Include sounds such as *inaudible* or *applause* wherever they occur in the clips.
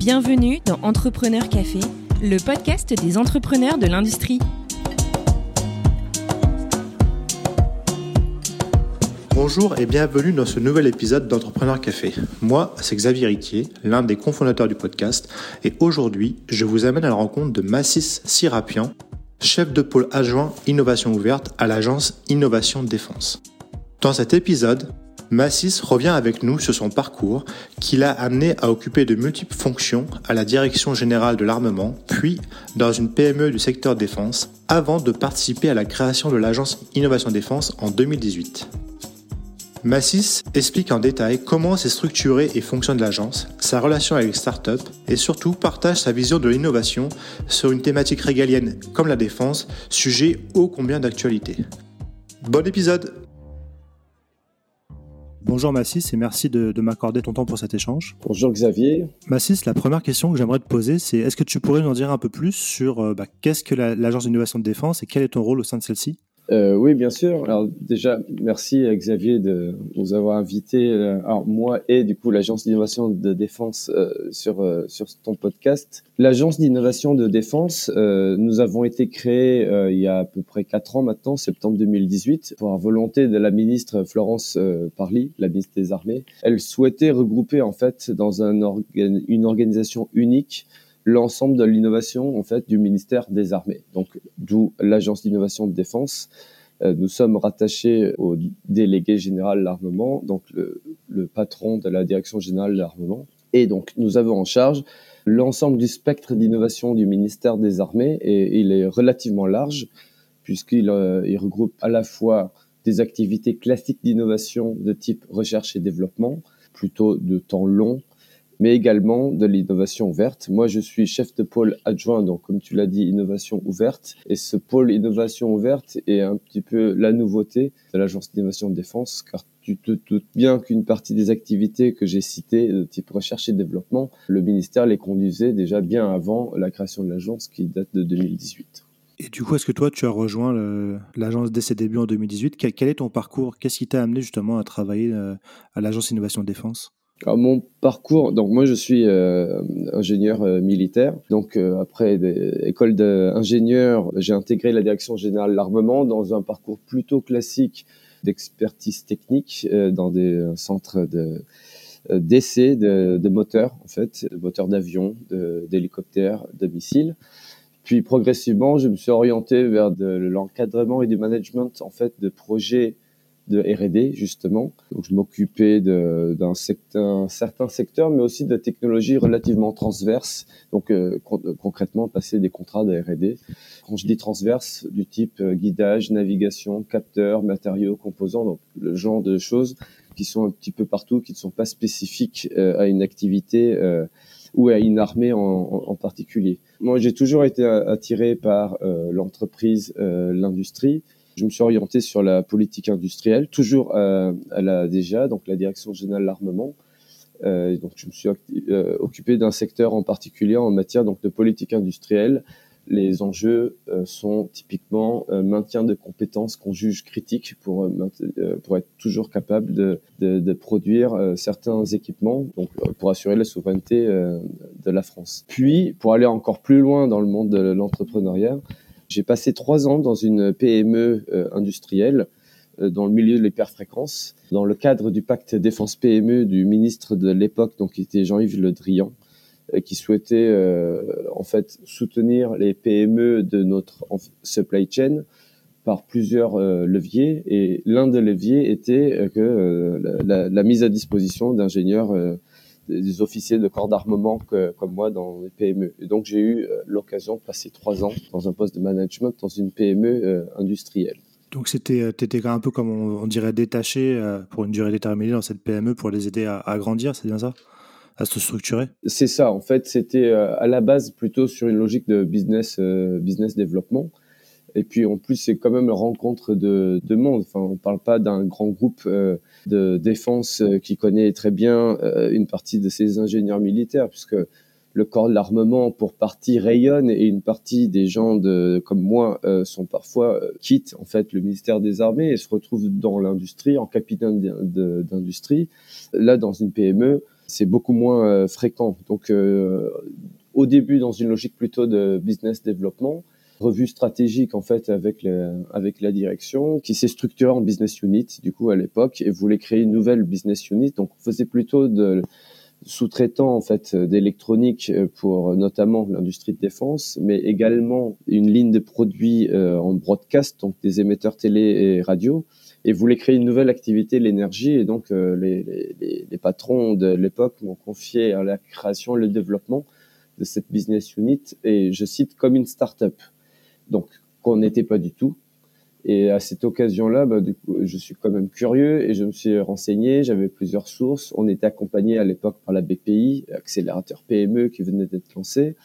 Bienvenue dans Entrepreneur Café, le podcast des entrepreneurs de l'industrie. Bonjour et bienvenue dans ce nouvel épisode d'Entrepreneur Café. Moi, c'est Xavier Riquier, l'un des cofondateurs du podcast, et aujourd'hui, je vous amène à la rencontre de Massis Sirapian, chef de pôle adjoint innovation ouverte à l'agence Innovation Défense. Dans cet épisode, Massis revient avec nous sur son parcours qui l'a amené à occuper de multiples fonctions à la direction générale de l'armement, puis dans une PME du secteur défense, avant de participer à la création de l'agence Innovation Défense en 2018. Massis explique en détail comment s'est structurée et fonctionne l'agence, sa relation avec les startups et surtout partage sa vision de l'innovation sur une thématique régalienne comme la défense, sujet ô combien d'actualité. Bon épisode Bonjour Massis et merci de, m'accorder ton temps pour cet échange. Bonjour Xavier. Massis, la première question que j'aimerais te poser, c'est est-ce que tu pourrais nous en dire un peu plus sur euh, bah, qu'est-ce que l'agence d'innovation de défense et quel est ton rôle au sein de celle-ci? Euh, oui, bien sûr. Alors déjà, merci à Xavier de nous avoir invités, euh, alors moi et du coup l'agence d'innovation de défense euh, sur euh, sur ton podcast. L'agence d'innovation de défense, nous avons été créés il y a à peu près quatre ans maintenant, septembre 2018, pour la volonté de la ministre Florence Parly, la ministre des Armées. Elle souhaitait regrouper en fait dans un une organisation unique l'ensemble de l'innovation en fait du ministère des Armées. Donc d'où l'agence d'innovation de défense. Euh, nous sommes rattachés au délégué général de l'armement, donc le, patron de la direction générale de l'armement. Et donc nous avons en charge l'ensemble du spectre d'innovation du ministère des Armées et il est relativement large puisqu'il euh, regroupe à la fois des activités classiques d'innovation de type recherche et développement, plutôt de temps long, mais également de l'innovation ouverte. Moi, je suis chef de pôle adjoint, donc comme tu l'as dit, innovation ouverte. Et ce pôle innovation ouverte est un petit peu la nouveauté de l'agence d'innovation de défense, car tu te doutes bien qu'une partie des activités que j'ai citées, de type recherche et développement, le ministère les conduisait déjà bien avant la création de l'agence qui date de 2018. Et du coup, est-ce que toi, tu as rejoint l'agence dès ses débuts en 2018 quel, est ton parcours? Qu'est-ce qui t'a amené justement à travailler euh, à l'agence Innovation Défense? Mon parcours, donc moi je suis euh, ingénieur euh, militaire. Donc euh, après des écoles d'ingénieur, j'ai intégré la direction générale de l'armement dans un parcours plutôt classique d'expertise technique dans des centres de d'essais de, moteurs en fait, de moteurs d'avion, d'hélicoptères, de, de missiles. Puis progressivement, je me suis orienté vers de l'encadrement et du management en fait de projets de R&D justement. Donc je m'occupais d'un certain secteur, mais aussi de technologies relativement transverses. Donc euh, concrètement, passer des contrats de R&D. Quand je dis transverse, du type euh, guidage, navigation, capteurs, matériaux, composants, donc le genre de choses qui sont un petit peu partout, qui ne sont pas spécifiques euh, à une activité ou à une armée en, en particulier. Moi, j'ai toujours été attiré par l'entreprise, l'industrie je me suis orienté sur la politique industrielle, toujours euh, à la DGA, donc la Direction générale de l'armement. Euh, donc, je me suis euh, occupé d'un secteur en particulier en matière donc de politique industrielle. Les enjeux sont typiquement maintien de compétences qu'on juge critiques pour pour être toujours capable de, de, de produire certains équipements, donc pour assurer la souveraineté de la France. Puis, pour aller encore plus loin dans le monde de l'entrepreneuriat, j'ai passé trois ans dans une PME euh, industrielle euh, dans le milieu de l'hyperfréquence, dans le cadre du pacte défense PME du ministre de l'époque, donc qui était Jean-Yves Le Drian, euh, qui souhaitait en fait soutenir les PME de notre supply chain par plusieurs leviers. Et l'un des leviers était que la, la, mise à disposition d'ingénieurs des officiers de corps d'armement comme moi dans les PME. Et donc j'ai eu euh, l'occasion de passer trois ans dans un poste de management dans une PME euh, industrielle. Donc c'était, euh, étais un peu comme on, dirait détaché pour une durée déterminée dans cette PME pour les aider à, grandir, c'est bien ça? À se structurer? C'est ça, en fait, c'était à la base plutôt sur une logique de business, business développement. Et puis en plus, c'est quand même une rencontre de, de monde. Enfin, on parle pas d'un grand groupe euh, de défense euh, qui connaît très bien euh, une partie de ses ingénieurs militaires, puisque le corps de l'armement pour partie rayonne et une partie des gens de comme moi sont parfois quittent en fait le ministère des Armées et se retrouvent dans l'industrie en capitaine d'industrie. Là, dans une PME, c'est beaucoup moins fréquent. Donc, au début, dans une logique plutôt de business développement, revue stratégique en fait avec avec la direction qui s'est structurée en business unit du coup à l'époque et voulait créer une nouvelle business unit. Donc on faisait plutôt de sous-traitant en fait d'électronique pour notamment l'industrie de défense mais également une ligne de produits euh, en broadcast donc des émetteurs télé et radio et voulait créer une nouvelle activité l'énergie et donc euh, les, les, les, patrons de l'époque m'ont confié à la création le développement de cette business unit et je cite comme une start-up donc qu'on n'était pas du tout. Et à cette occasion-là, bah, du coup, je suis quand même curieux et je me suis renseigné. J'avais plusieurs sources. On était accompagné à l'époque par la BPI, accélérateur PME qui venait d'être lancé.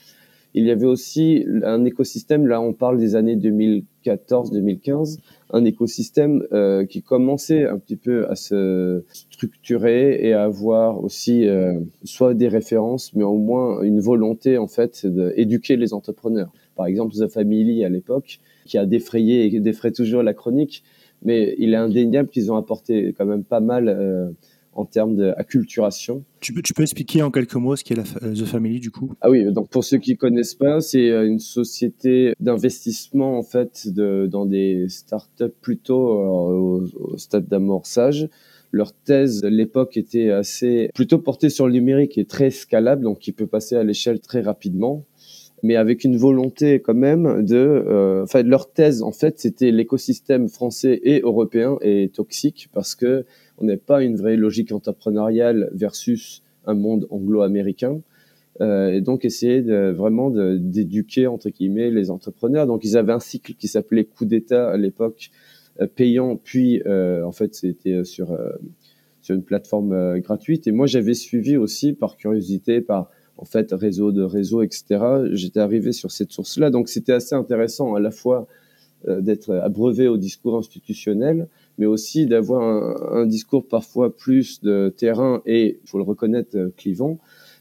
Il y avait aussi un écosystème, là on parle des années 2014-2015, un écosystème euh, qui commençait un petit peu à se structurer et à avoir aussi euh, soit des références, mais au moins une volonté en fait d'éduquer les entrepreneurs par exemple The Family à l'époque, qui a défrayé et défraie toujours la chronique, mais il est indéniable qu'ils ont apporté quand même pas mal euh, en termes d'acculturation. Tu peux, tu peux expliquer en quelques mots ce qu'est euh, The Family du coup? Ah oui, donc pour ceux qui connaissent pas, c'est euh, une société d'investissement en fait de, dans des startups plutôt au, au stade d'amorçage. Leur thèse à l'époque était assez plutôt portée sur le numérique et très scalable, donc qui peut passer à l'échelle très rapidement mais avec une volonté quand même de, euh, enfin leur thèse en fait c'était l'écosystème français et européen est toxique parce que on n'est pas une vraie logique entrepreneuriale versus un monde anglo-américain. Euh, et donc essayer de, vraiment d'éduquer entre guillemets les entrepreneurs. Donc ils avaient un cycle qui s'appelait coup d'État à l'époque, euh, payant, puis en fait c'était sur sur une plateforme gratuite. Et moi j'avais suivi aussi par curiosité, par en fait, réseau de réseau, etc. J'étais arrivé sur cette source-là. Donc, c'était assez intéressant à la fois euh, d'être abreuvé au discours institutionnel, mais aussi d'avoir un, discours parfois plus de terrain et, il faut le reconnaître, euh, clivant,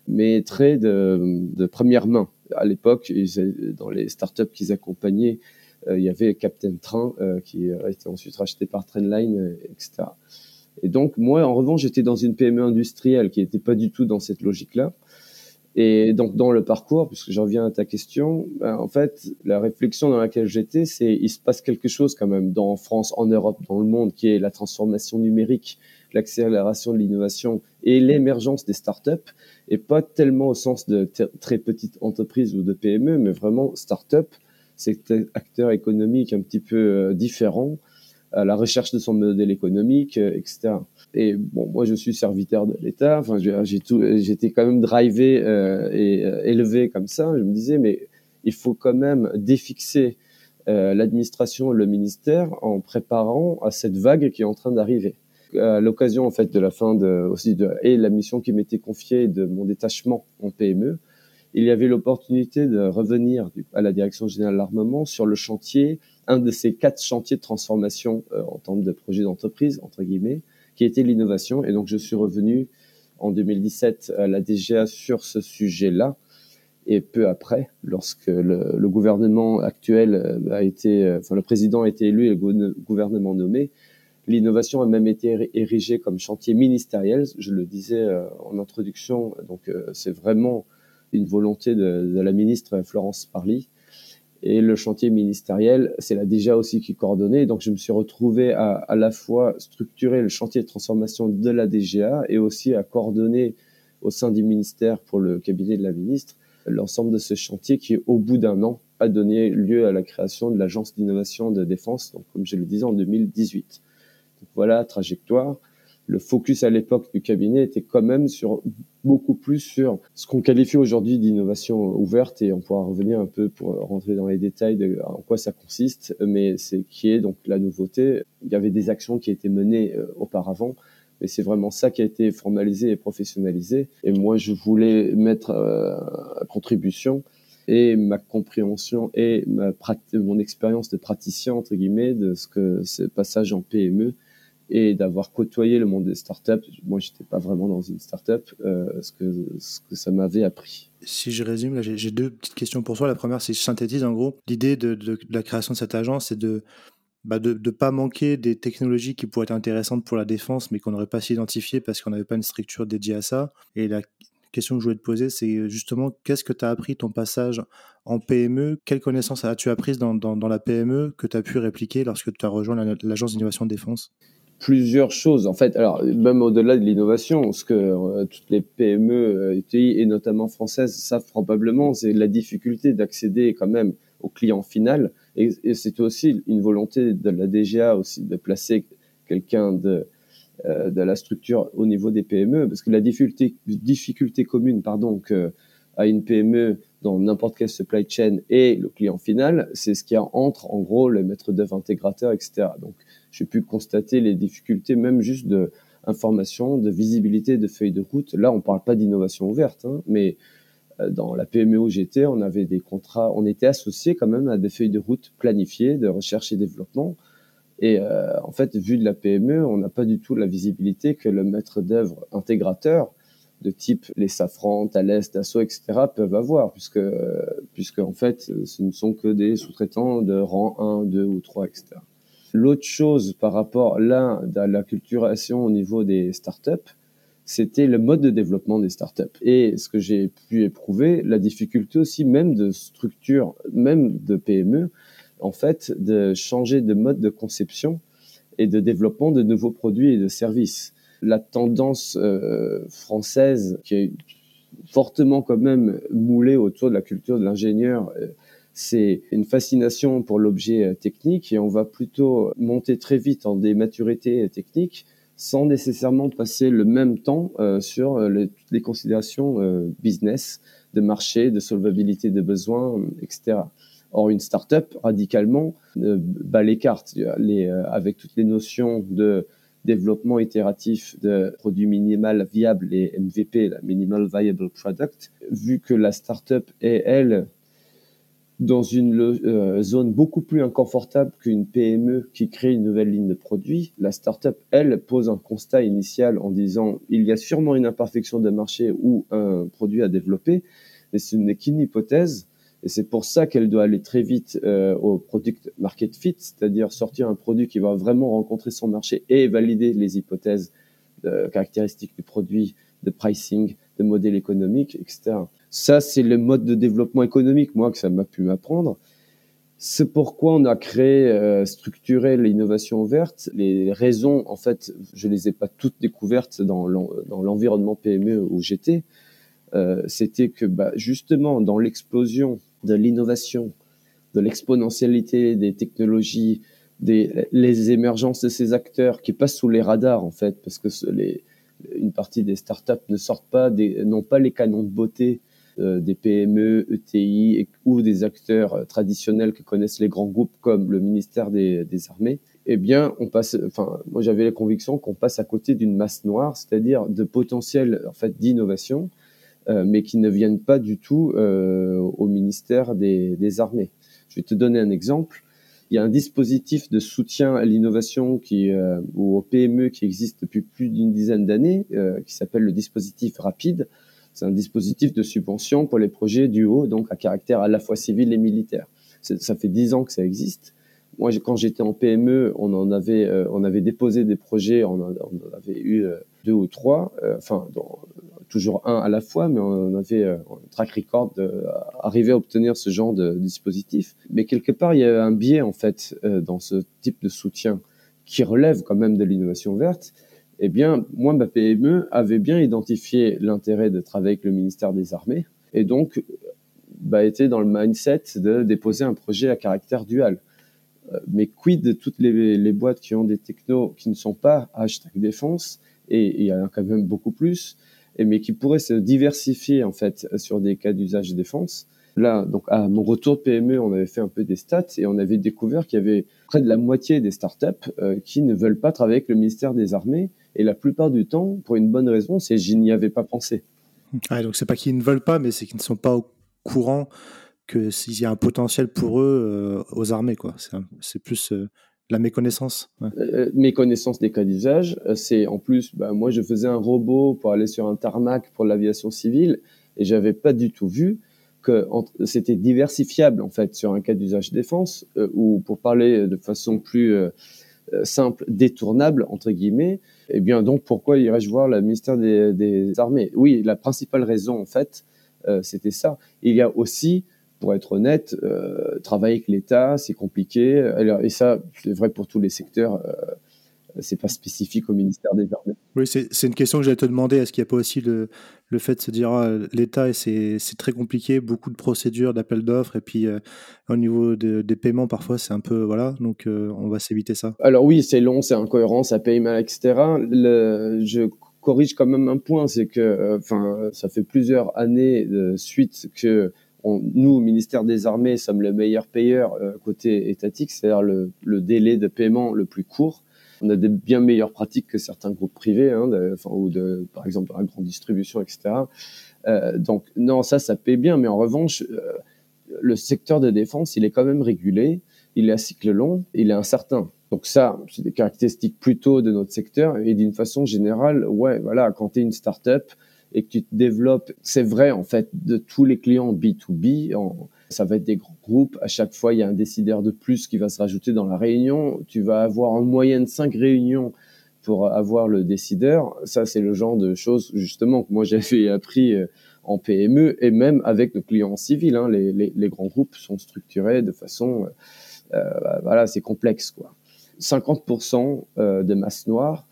mais très de, première main. À l'époque, dans les startups qu'ils accompagnaient, euh, il y avait Captain Train qui a été ensuite racheté par Trendline, etc. Et donc, moi, en revanche, j'étais dans une PME industrielle qui n'était pas du tout dans cette logique-là. Et donc dans le parcours, puisque j'en viens à ta question, ben, en fait, la réflexion dans laquelle j'étais, c'est il se passe quelque chose quand même dans France, en Europe, dans le monde, qui est la transformation numérique, l'accélération de l'innovation et l'émergence des startups, et pas tellement au sens de très petites entreprises ou de PME, mais vraiment startup, c'est acteur économique un petit peu euh, différent, à la recherche de son modèle économique, euh, etc. Et bon, moi, je suis serviteur de l'État. Enfin, j'ai tout, j'étais quand même drivé euh, et euh, élevé comme ça. Je me disais, mais il faut quand même défixer l'administration, le ministère, en préparant à cette vague qui est en train d'arriver. À l'occasion, en fait, de la fin de aussi de et la mission qui m'était confiée de mon détachement en PME, il y avait l'opportunité de revenir à la direction générale de l'armement sur le chantier, un de ces quatre chantiers de transformation euh, en termes de projet d'entreprise entre guillemets, qui était l'innovation. Et donc, je suis revenu en 2017 à la DGA sur ce sujet-là. Et peu après, lorsque le, le, gouvernement actuel euh, a été, euh, enfin le président a été élu et le gouvernement nommé, l'innovation a même été érigée comme chantier ministériel. Je le disais en introduction, donc c'est vraiment une volonté de, la ministre Florence Parly et le chantier ministériel, c'est la DGA aussi qui coordonnait. Donc, je me suis retrouvé à à la fois structurer le chantier de transformation de la DGA et aussi à coordonner au sein du ministère pour le cabinet de la ministre l'ensemble de ce chantier qui, au bout d'un an, a donné lieu à la création de l'agence d'innovation de défense, donc comme je le disais en 2018. Donc voilà, trajectoire le focus à l'époque du cabinet était quand même sur beaucoup plus sur ce qu'on qualifie aujourd'hui d'innovation ouverte et on pourra revenir un peu pour rentrer dans les détails de en quoi ça consiste, mais c'est qui est donc la nouveauté. Il y avait des actions qui étaient menées euh, auparavant, mais c'est vraiment ça qui a été formalisé et professionnalisé. Et moi, je voulais mettre euh, à contribution et ma compréhension et ma mon expérience de praticien entre guillemets de ce que ce passage en PME et d'avoir côtoyé le monde des startups. Moi, j'étais pas vraiment dans une startup, euh, ce que ça m'avait appris. Si je résume, j'ai deux petites questions pour toi. La première, c'est je synthétise en gros l'idée de, la création de cette agence, c'est de bah ne pas manquer des technologies qui pourraient être intéressantes pour la défense, mais qu'on n'aurait pas s'identifier parce qu'on n'avait pas une structure dédiée à ça. Et la question que je voulais te poser, c'est justement qu'est-ce que tu as appris ton passage en PME Quelles connaissances as-tu apprises dans, dans, la PME que tu as pu répliquer lorsque tu as rejoint l'agence d'innovation de défense? Plusieurs choses. En fait, alors même au-delà de l'innovation, ce que euh, toutes les PME ETI et notamment françaises savent probablement, c'est la difficulté d'accéder quand même au client final et, c'est aussi une volonté de la DGA aussi de placer quelqu'un de, euh, de la structure au niveau des PME, parce que la difficulté, commune pardon, que à une PME dans n'importe quelle supply chain et le client final, c'est ce qui entre en gros les maîtres d'œuvre intégrateurs, etc. Donc j'ai pu constater les difficultés même juste de information, de visibilité, de feuilles de route. Là, on parle pas d'innovation ouverte, hein, mais euh, dans la PME où j'étais, on avait des contrats, on était associé quand même à des feuilles de route planifiées de recherche et développement. Et euh, en fait, vu de la PME, on n'a pas du tout la visibilité que le maître d'œuvre intégrateur de type les Safran, Thales, Dassault, etc. peuvent avoir, puisque, puisque en fait, ce ne sont que des sous-traitants de rang 1, 2 ou 3, etc. L'autre chose par rapport là à la culturation au niveau des startups, c'était le mode de développement des startups. Et ce que j'ai pu éprouver, la difficulté aussi même de structure, même de PME, en fait, de changer de mode de conception et de développement de nouveaux produits et de services. La tendance euh, française qui est fortement quand même moulée autour de la culture de l'ingénieur, euh, c'est une fascination pour l'objet euh, technique et on va plutôt monter très vite en des maturités techniques sans nécessairement passer le même temps euh, sur euh, les, les considérations euh, business, de marché, de solvabilité de besoins, etc. Or, une startup, radicalement, bat les cartes les, avec toutes les notions de développement itératif de produits minimal viable et MVP, la Minimal Viable Product, vu que la startup est, elle, dans une euh, zone beaucoup plus inconfortable qu'une PME qui crée une nouvelle ligne de produit. La startup, elle, pose un constat initial en disant il y a sûrement une imperfection de marché ou un produit à développer, mais ce n'est qu'une hypothèse. Et c'est pour ça qu'elle doit aller très vite euh, au product market fit, c'est-à-dire sortir un produit qui va vraiment rencontrer son marché et valider les hypothèses de caractéristiques du produit, de pricing, de modèle économique, etc. Ça, c'est le mode de développement économique, moi, que ça m'a pu m'apprendre. C'est pourquoi on a créé, euh, structuré l'innovation verte. Les raisons, en fait, je les ai pas toutes découvertes dans l'environnement PME où j'étais. Euh, C'était que, bah, justement, dans l'explosion de l'innovation, de l'exponentialité des technologies, des les émergences de ces acteurs qui passent sous les radars, en fait, parce que les, une partie des startups ne sortent pas, n'ont pas les canons de beauté des PME, ETI ou des acteurs euh, traditionnels que connaissent les grands groupes comme le ministère des, Armées, eh bien, on passe. Enfin, moi, j'avais la conviction qu'on passe à côté d'une masse noire, c'est-à-dire de potentiel en fait d'innovation, euh, mais qui ne viennent pas du tout au ministère des, Armées. Je vais te donner un exemple. Il y a un dispositif de soutien à l'innovation qui ou aux PME qui existe depuis plus d'une dizaine d'années, qui s'appelle le dispositif Rapide c'est un dispositif de subvention pour les projets du haut, donc à caractère à la fois civil et militaire. Ça fait dix ans que ça existe. Moi, quand j'étais en PME, on en avait, euh, on avait déposé des projets, on en, avait eu euh, deux ou trois, euh, enfin toujours un à la fois, mais on avait un track record d'arriver à obtenir ce genre de, dispositif. Mais quelque part, il y a un biais en fait dans ce type de soutien qui relève quand même de l'innovation verte eh bien, moi, ma PME avait bien identifié l'intérêt travailler avec le ministère des Armées et donc bah, était dans le mindset de déposer un projet à caractère dual. Euh, mais quid de toutes les, boîtes qui ont des technos qui ne sont pas hashtag défense, et il y en a quand même beaucoup plus, et, mais qui pourraient se diversifier en fait sur des cas d'usage défense. Là, donc à mon retour de PME, on avait fait un peu des stats et on avait découvert qu'il y avait près de la moitié des startups euh, qui ne veulent pas travailler avec le ministère des Armées et la plupart du temps, pour une bonne raison, c'est je n'y avais pas pensé. Ah, donc c'est pas qu'ils ne veulent pas, mais c'est qu'ils ne sont pas au courant que s'il y a un potentiel pour eux euh, aux armées, quoi. C'est plus euh, la méconnaissance. Euh, méconnaissance des cas d'usage. C'est en plus, bah, moi je faisais un robot pour aller sur un tarmac pour l'aviation civile et j'avais pas du tout vu que c'était diversifiable en fait sur un cas d'usage défense ou pour parler de façon plus simple, détournable entre guillemets. Eh bien donc pourquoi irais-je voir le ministère des, des, Armées? Oui, la principale raison en fait, c'était ça. Il y a aussi pour être honnête, travailler avec l'État, c'est compliqué. et ça, c'est vrai pour tous les secteurs c'est pas spécifique au ministère des Armées. Oui, c'est une question que j'allais te demander. Est-ce qu'il n'y a pas aussi le, le fait de se dire ah, l'État, c'est très compliqué, beaucoup de procédures, d'appels d'offres, et puis euh, au niveau des paiements, parfois, c'est un peu. Voilà, donc euh, on va s'éviter ça. Alors oui, c'est long, c'est incohérent, ça paye mal, etc. Le, je corrige quand même un point, c'est que euh, ça fait plusieurs années de suite que nous, au ministère des Armées, sommes le meilleur payeur côté étatique, c'est-à-dire le, le, délai de paiement le plus court on a des bien meilleures pratiques que certains groupes privés, hein, ou de, par exemple dans la grande distribution, etc. Euh, donc non, ça, ça paie bien, mais en revanche, euh, le secteur de défense, il est quand même régulé, il est à cycle long, il est incertain. Donc ça, c'est des caractéristiques plutôt de notre secteur et d'une façon générale, ouais, voilà, quand tu es une start-up et que tu te développes, c'est vrai en fait de tous les clients B2B, en, ça va être des grands groupes. À chaque fois, il y a un décideur de plus qui va se rajouter dans la réunion. Tu vas avoir en moyenne cinq réunions pour avoir le décideur. Ça, c'est le genre de choses justement que moi *laughs* j'avais appris euh, en PME et même avec nos clients civils. Hein. Les, grands groupes sont structurés de façon, euh, euh voilà, c'est complexe quoi. 50% euh, de masse noire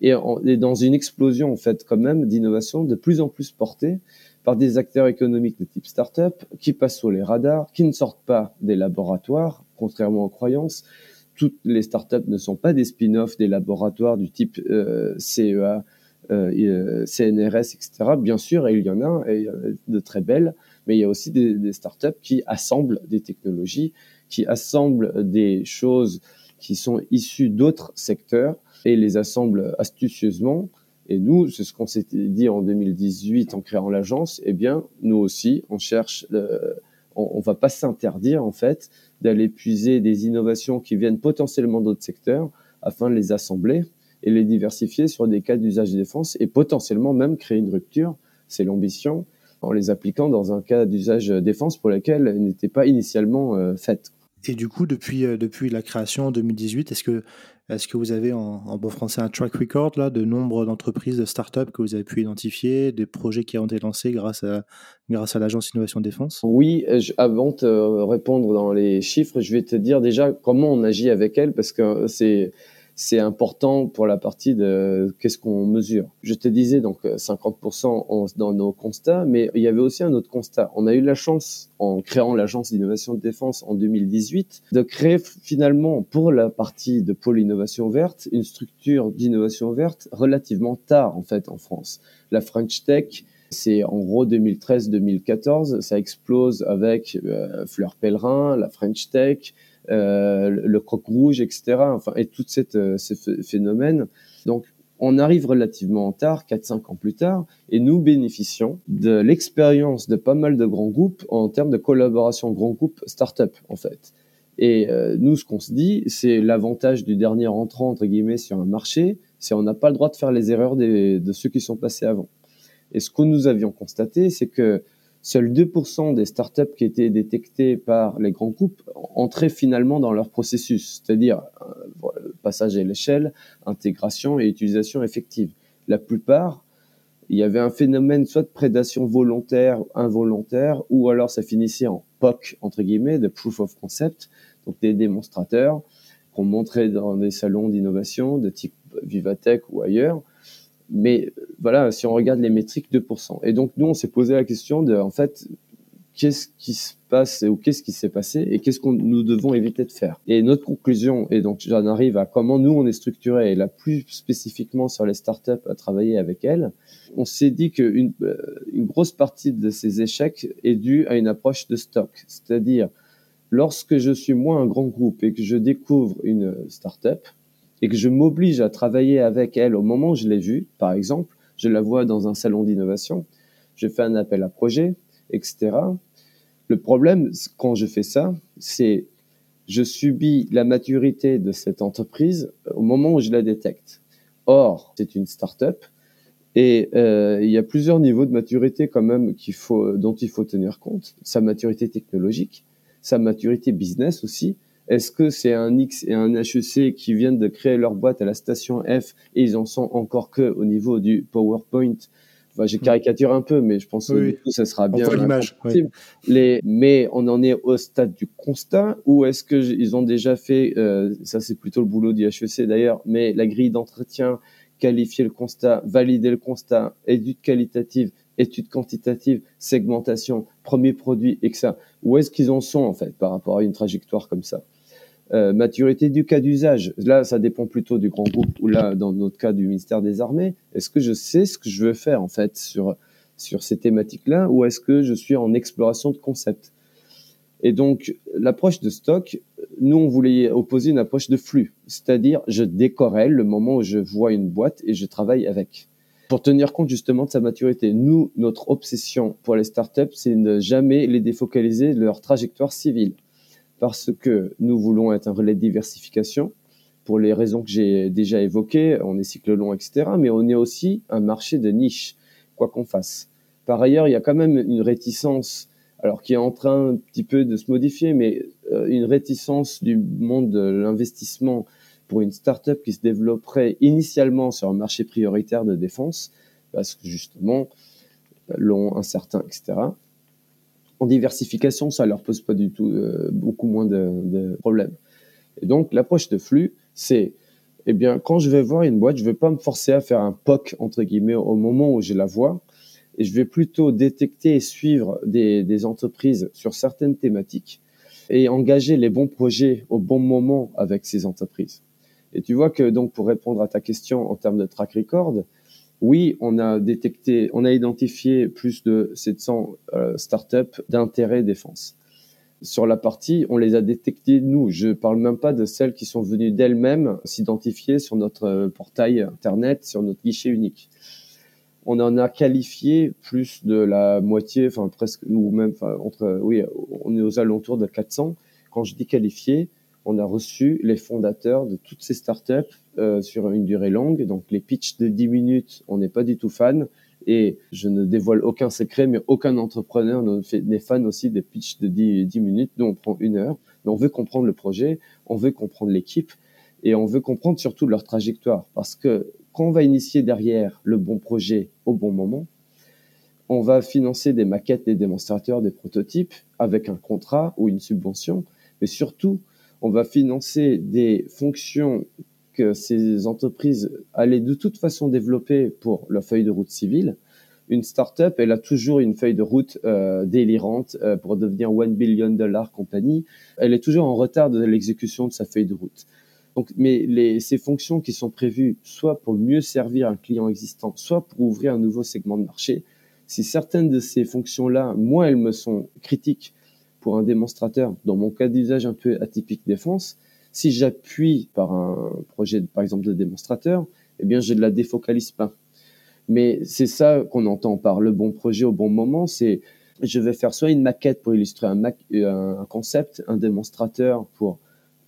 et, et, dans une explosion en fait quand même d'innovation de plus en plus portée par des acteurs économiques de type start-up qui passent sous les radars, qui ne sortent pas des laboratoires, contrairement aux croyances. Toutes les start-up ne sont pas des spin-offs des laboratoires du type euh, CEA, euh, euh CNRS, etc. Bien sûr, il y en a, et de très belles, mais il y a aussi des, des start-up qui assemblent des technologies, qui assemblent des choses qui sont issues d'autres secteurs et les assemblent astucieusement et nous, c'est ce qu'on s'était dit en 2018 en créant l'agence. Eh bien, nous aussi, on cherche, on, on va pas s'interdire en fait d'aller puiser des innovations qui viennent potentiellement d'autres secteurs afin de les assembler et les diversifier sur des cas d'usage défense et potentiellement même créer une rupture. C'est l'ambition en les appliquant dans un cas d'usage défense pour lequel elles n'étaient pas initialement euh, faites. Et du coup, depuis, euh, depuis la création en 2018, est-ce que est-ce que vous avez en, bon français un track record là, de nombre d'entreprises, de startups que vous avez pu identifier, des projets qui ont été lancés grâce à, grâce à l'Agence Innovation Défense? Oui, avant de répondre dans les chiffres, je vais te dire déjà comment on agit avec elles parce que c'est c'est important pour la partie de qu'est-ce qu'on mesure. Je te disais donc 50% dans nos constats, mais il y avait aussi un autre constat. On a eu la chance, en créant l'agence d'innovation de défense en 2018, de créer finalement pour la partie de pôle innovation verte une structure d'innovation verte relativement tard en fait en France. La French Tech, c'est en gros 2013-2014, ça explose avec euh, Fleur Pellerin, la French Tech, euh, le croc rouge, etc. Enfin, et cette, euh, ces phénomènes. Donc, on arrive relativement tard, 4-5 ans plus tard, et nous bénéficions de l'expérience de pas mal de grands groupes en termes de collaboration grands groupes start-up, en fait. Et euh, nous, ce qu'on se dit, c'est l'avantage du dernier entrant, entre guillemets, sur un marché, c'est on n'a pas le droit de faire les erreurs des, de ceux qui sont passés avant. Et ce que nous avions constaté, c'est que seuls 2% des startups qui étaient détectées par les grands groupes entraient finalement dans leur processus, c'est-à-dire euh, passage à l'échelle, intégration et utilisation effective. La plupart, il y avait un phénomène soit de prédation volontaire, involontaire, ou alors ça finissait en POC, entre guillemets, de proof of concept, donc des démonstrateurs qu'on montrait dans des salons d'innovation de type Vivatech ou ailleurs, mais voilà, si on regarde les métriques, 2%. Et donc, nous, on s'est posé la question de, en fait, qu'est-ce qui se passe ou qu'est-ce qui s'est passé et qu'est-ce qu'on nous devons éviter de faire. Et notre conclusion, et donc j'en arrive à comment nous on est structuré et là plus spécifiquement sur les startups à travailler avec elles, on s'est dit qu'une euh, une grosse partie de ces échecs est due à une approche de stock, c'est-à-dire lorsque je suis moi un grand groupe et que je découvre une startup, et que je m'oblige à travailler avec elle au moment où je l'ai vue, par exemple, je la vois dans un salon d'innovation, je fais un appel à projet, etc. Le problème, quand je fais ça, c'est je subis la maturité de cette entreprise au moment où je la détecte. Or, c'est une start-up Et euh, il y a plusieurs niveaux de maturité quand même qu'il faut, dont il faut tenir compte. Sa maturité technologique, sa maturité business aussi. Est-ce que c'est un X et un HEC qui viennent de créer leur boîte à la station F et ils en sont encore que au niveau du PowerPoint? Enfin, j'ai caricaturé un peu, mais je pense que du coup, ça sera bien. l'image. Les, mais on en est au stade du constat ou est-ce que ils ont déjà fait, euh, ça c'est plutôt le boulot du HEC d'ailleurs, mais la grille d'entretien, qualifier le constat, valider le constat, étude qualitative, étude quantitative, segmentation, premier produit, et que ça. Où est-ce qu'ils en sont en fait par rapport à une trajectoire comme ça? Euh, maturité du cas d'usage. Là, ça dépend plutôt du grand groupe ou là, dans notre cas du ministère des Armées. Est-ce que je sais ce que je veux faire en fait sur sur ces thématiques-là ou est-ce que je suis en exploration de concept Et donc, l'approche de stock, nous, on voulait opposer une approche de flux, c'est-à-dire je décorrèle le moment où je vois une boîte et je travaille avec. Pour tenir compte justement de sa maturité, nous, notre obsession pour les startups, c'est de jamais les défocaliser de leur trajectoire civile parce que nous voulons être un relais de diversification pour les raisons que j'ai déjà évoquées, on est cycle long, etc. Mais on est aussi un marché de niche, quoi qu'on fasse. Par ailleurs, il y a quand même une réticence, alors qui est en train un petit peu de se modifier, mais euh, une réticence du monde de l'investissement pour une start-up qui se développerait initialement sur un marché prioritaire de défense, parce que justement, long, incertain, etc en diversification, ça leur pose pas du tout euh, beaucoup moins de, de, problèmes. Et donc, l'approche de flux, c'est, eh bien, quand je vais voir une boîte, je vais pas me forcer à faire un POC, entre guillemets, au moment où je la vois, et je vais plutôt détecter et suivre des, des entreprises sur certaines thématiques et engager les bons projets au bon moment avec ces entreprises. Et tu vois que, donc, pour répondre à ta question en termes de track record, oui, on a détecté, on a identifié plus de 700 euh, startups d'intérêt défense. Sur la partie, on les a détectées nous. Je parle même pas de celles qui sont venues d'elles-mêmes s'identifier sur notre euh, portail internet, sur notre guichet unique. On en a qualifié plus de la moitié, enfin presque, ou même, enfin, entre, oui, on est aux alentours de 400. Quand je dis qualifié, on a reçu les fondateurs de toutes ces startups euh, sur une durée longue. Donc les pitchs de 10 minutes, on n'est pas du tout fan. Et je ne dévoile aucun secret, mais aucun entrepreneur n'est fan aussi des pitchs de 10, minutes. Nous, on prend une heure. Mais on veut comprendre le projet, on veut comprendre l'équipe et on veut comprendre surtout leur trajectoire. Parce que quand on va initier derrière le bon projet au bon moment, on va financer des maquettes, des démonstrateurs, des prototypes avec un contrat ou une subvention, mais surtout, on va financer des fonctions que ces entreprises allaient de toute façon développer pour leur feuille de route civile. Une startup, elle a toujours une feuille de route euh, délirante euh, pour devenir one billion dollar compagnie. Elle est toujours en retard de l'exécution de sa feuille de route. Donc, mais ces fonctions qui sont prévues, soit pour mieux servir un client existant, soit pour ouvrir un nouveau segment de marché, si certaines de ces fonctions-là, moi, elles me sont critiques pour un démonstrateur, dans mon cas d'usage un peu atypique défense, si j'appuie par un projet, par exemple, de démonstrateur, eh bien, je ne la défocalise pas. Mais c'est ça qu'on entend par le bon projet au bon moment, c'est je vais faire soit une maquette pour illustrer un, un concept, un démonstrateur pour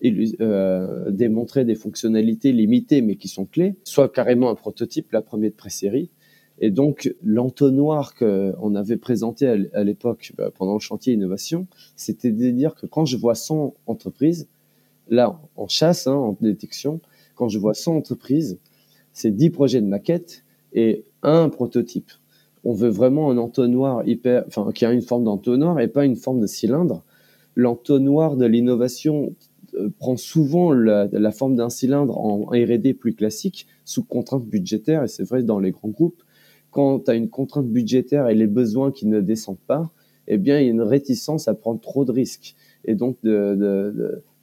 euh, démontrer des fonctionnalités limitées mais qui sont clés, soit carrément un prototype, la première de pré-série, et donc, l'entonnoir qu'on avait présenté à l'époque bah, pendant le chantier innovation, c'était de dire que quand je vois 100 entreprises, là, en chasse, hein, en détection, quand je vois 100 entreprises, c'est 10 projets de maquette et un prototype. On veut vraiment un entonnoir hyper, enfin, qui a une forme d'entonnoir et pas une forme de cylindre. L'entonnoir de l'innovation euh, prend souvent la, la forme d'un cylindre en R&D plus classique, sous contrainte budgétaire, et c'est vrai dans les grands groupes quand tu as une contrainte budgétaire et les besoins qui ne descendent pas, eh bien, il y a une réticence à prendre trop de risques. Et donc,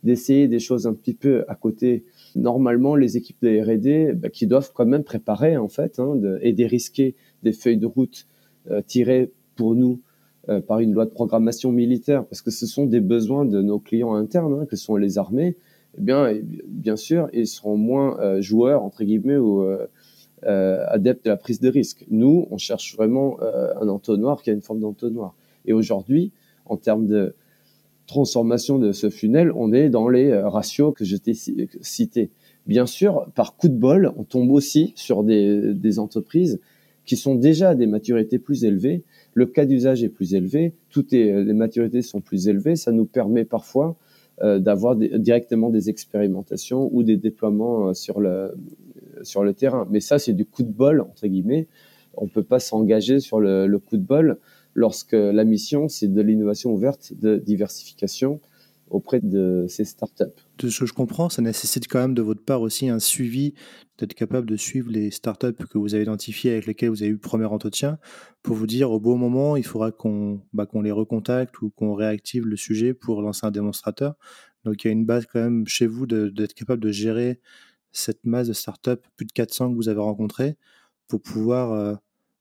d'essayer des choses un petit peu à côté. Normalement, les équipes de R&D, bah, qui doivent quand même préparer, en fait, hein, et dérisquer des feuilles de route euh, tirées pour nous euh, par une loi de programmation militaire, parce que ce sont des besoins de nos clients internes, hein, que sont les armées, eh bien, bien sûr, ils seront moins euh, joueurs, entre guillemets, ou euh, adepte de la prise de risque. Nous, on cherche vraiment euh, un entonnoir qui a une forme d'entonnoir. Et aujourd'hui, en termes de transformation de ce funnel, on est dans les euh, ratios que je t'ai cités. Bien sûr, par coup de bol, on tombe aussi sur des, des entreprises qui sont déjà à des maturités plus élevées. Le cas d'usage est plus élevé, toutes les maturités sont plus élevées. Ça nous permet parfois d'avoir directement des expérimentations ou des déploiements sur le, sur le terrain. Mais ça, c'est du coup de bol, entre guillemets. On ne peut pas s'engager sur le, coup de bol lorsque la mission, c'est de l'innovation ouverte, de diversification auprès de ces startups. De ce que je comprends, ça nécessite quand même de votre part aussi un suivi, d'être capable de suivre les startups que vous avez identifiées avec lesquelles vous avez eu le premier entretien, pour vous dire au bon moment, il faudra qu'on bah, les recontacte ou qu'on réactive le sujet pour lancer un démonstrateur. Donc il y a une base quand même chez vous d'être capable de gérer cette masse de startups, plus de 400 que vous avez rencontrées, pour pouvoir euh,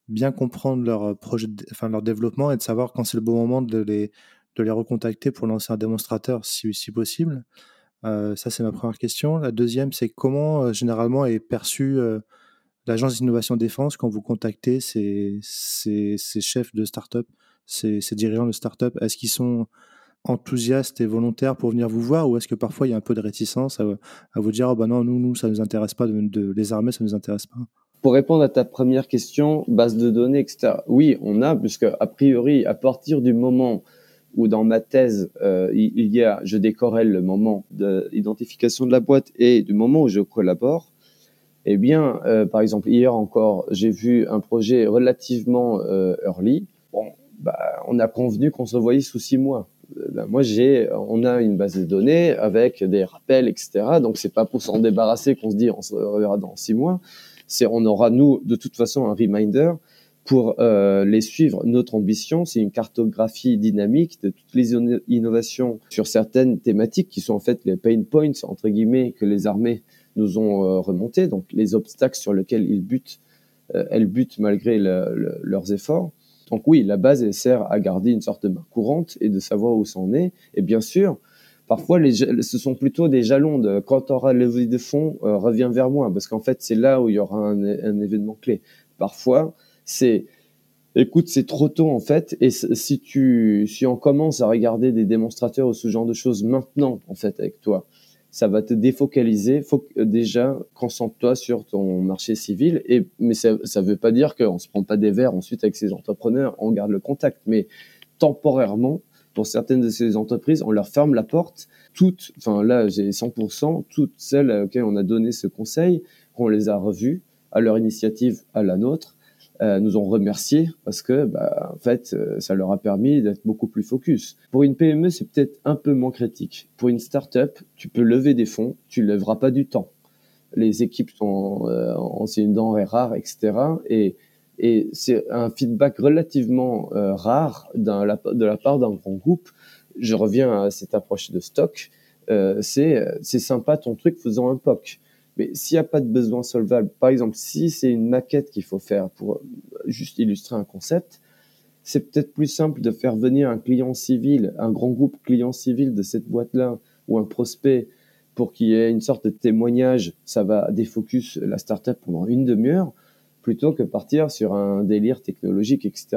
bien comprendre leur euh, projet, enfin leur développement et de savoir quand c'est le bon moment de les, de les recontacter pour lancer un démonstrateur si, si possible. Euh, ça, c'est ma première question. La deuxième, c'est comment généralement est perçue l'agence d'innovation défense quand vous contactez ces, ces, chefs de start-up, ces, ces dirigeants de start-up? Est-ce qu'ils sont enthousiaste et volontaire pour venir vous voir ou est-ce que parfois il y a un peu de réticence à, vous dire oh bah non nous nous ça nous intéresse pas de, les armées ça nous intéresse pas? Pour répondre à ta première question base de données etc oui on a puisque a priori à partir du moment où dans ma thèse euh, il y a je décorrèle le moment d'identification de la boîte et du moment où je collabore eh bien euh, par exemple hier encore j'ai vu un projet relativement euh, early. Bon bah, on a convenu qu'on se voyait sous six mois ben moi j'ai, on a une base de données avec des rappels, etc. Donc c'est pas pour s'en débarrasser qu'on se dit on se reverra dans six mois. C'est on aura nous de toute façon un reminder pour euh, les suivre. Notre ambition, c'est une cartographie dynamique de toutes les innovations sur certaines thématiques qui sont en fait les pain points entre guillemets que les armées nous ont euh, remontés, donc les obstacles sur lesquels ils butent, euh, elles butent malgré le, leurs efforts. Donc oui, la base, elle sert à garder une sorte de main courante et de savoir où ça en est. Et bien sûr, parfois, ce sont plutôt des jalons de quand tu auras levé de fonds, euh, reviens vers moi, parce qu'en fait, c'est là où il y aura un, un événement clé. Parfois, c'est écoute, c'est trop tôt en fait, et si tu, si on commence à regarder des démonstrateurs ou ce genre de choses maintenant, en fait, avec toi, ça va te défocaliser. Faut euh, déjà concentre-toi sur ton marché civil. Et mais ça ne veut pas dire qu'on se prend pas des verres ensuite avec ces entrepreneurs, on garde le contact. Mais temporairement, pour certaines de ces entreprises, on leur ferme la porte. Toutes, enfin là, j'ai 100%, toutes celles auxquelles on a donné ce conseil, qu'on les a revues à leur initiative, à la nôtre, euh, nous ont remercié parce que, bah, en fait, euh, ça leur a permis d'être beaucoup plus focus. Pour une PME, c'est peut-être un peu moins critique. Pour une start-up, tu peux lever des fonds, tu ne lèveras pas du temps. Les équipes sont, euh, c'est une denrée rare, etc. Et, et c'est un feedback relativement euh, rare la, de la part d'un grand groupe. Je reviens à cette approche de stock. c'est, c'est sympa ton truc, faisant un POC mais s'il n'y a pas de besoin solvable, par exemple, si c'est une maquette qu'il faut faire pour juste illustrer un concept, c'est peut-être plus simple de faire venir un client civil, un grand groupe client civil de cette boîte-là, ou un prospect pour qu'il y ait une sorte de témoignage. Ça va défocus la startup pendant une demi-heure, plutôt que partir sur un délire technologique, etc.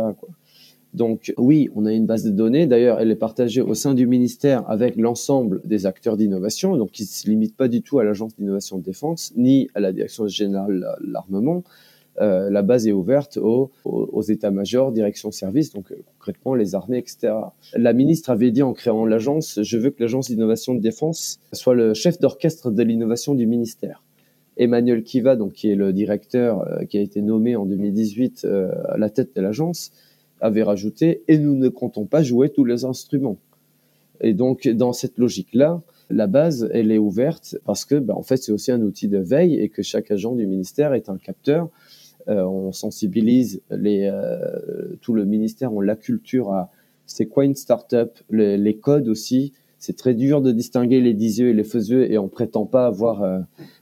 Donc oui, on a une base de données. D'ailleurs, elle est partagée au sein du ministère avec l'ensemble des acteurs d'innovation, donc qui ne se limite pas du tout à l'agence d'innovation de défense ni à la direction générale de l'armement. Euh, la base est ouverte aux, états-majors, direction service, donc euh, concrètement les armées, etc. La ministre avait dit en créant l'agence, je veux que l'agence d'innovation de défense soit le chef d'orchestre de l'innovation du ministère. Emmanuel Kiva, donc qui est le directeur euh, qui a été nommé en 2018 à la tête de l'agence, avait rajouté et nous ne comptons pas jouer tous les instruments. Et donc dans cette logique-là, la base elle est ouverte parce que ben, en fait c'est aussi un outil de veille et que chaque agent du ministère est un capteur. Euh, on sensibilise les, euh, tout le ministère, on la culture à c'est quoi une start-up, les, les codes aussi. C'est très dur de distinguer les disieux et les faiseux et on prétend pas avoir euh,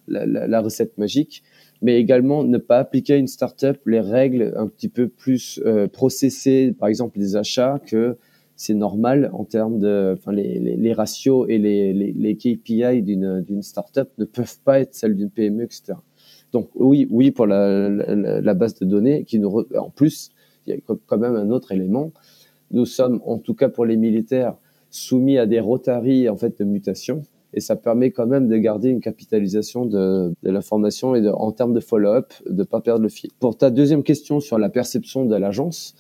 la, la, la recette magique mais également ne pas appliquer à une startup les règles un petit peu plus euh, processées, par exemple les achats, que c'est normal en termes de, enfin les, les, les ratios et les, les, les KPI d'une d'une startup ne peuvent pas être celles d'une PME, etc. Donc oui, oui pour la, la, la, base de données qui nous, en plus, il y a quand même un autre élément. Nous sommes, en tout cas pour les militaires, soumis à des rotaries en fait de mutation et ça permet quand même de garder une capitalisation de, de l'information et en termes de follow-up, de pas perdre le fil. Pour ta deuxième question sur la perception de l'agence,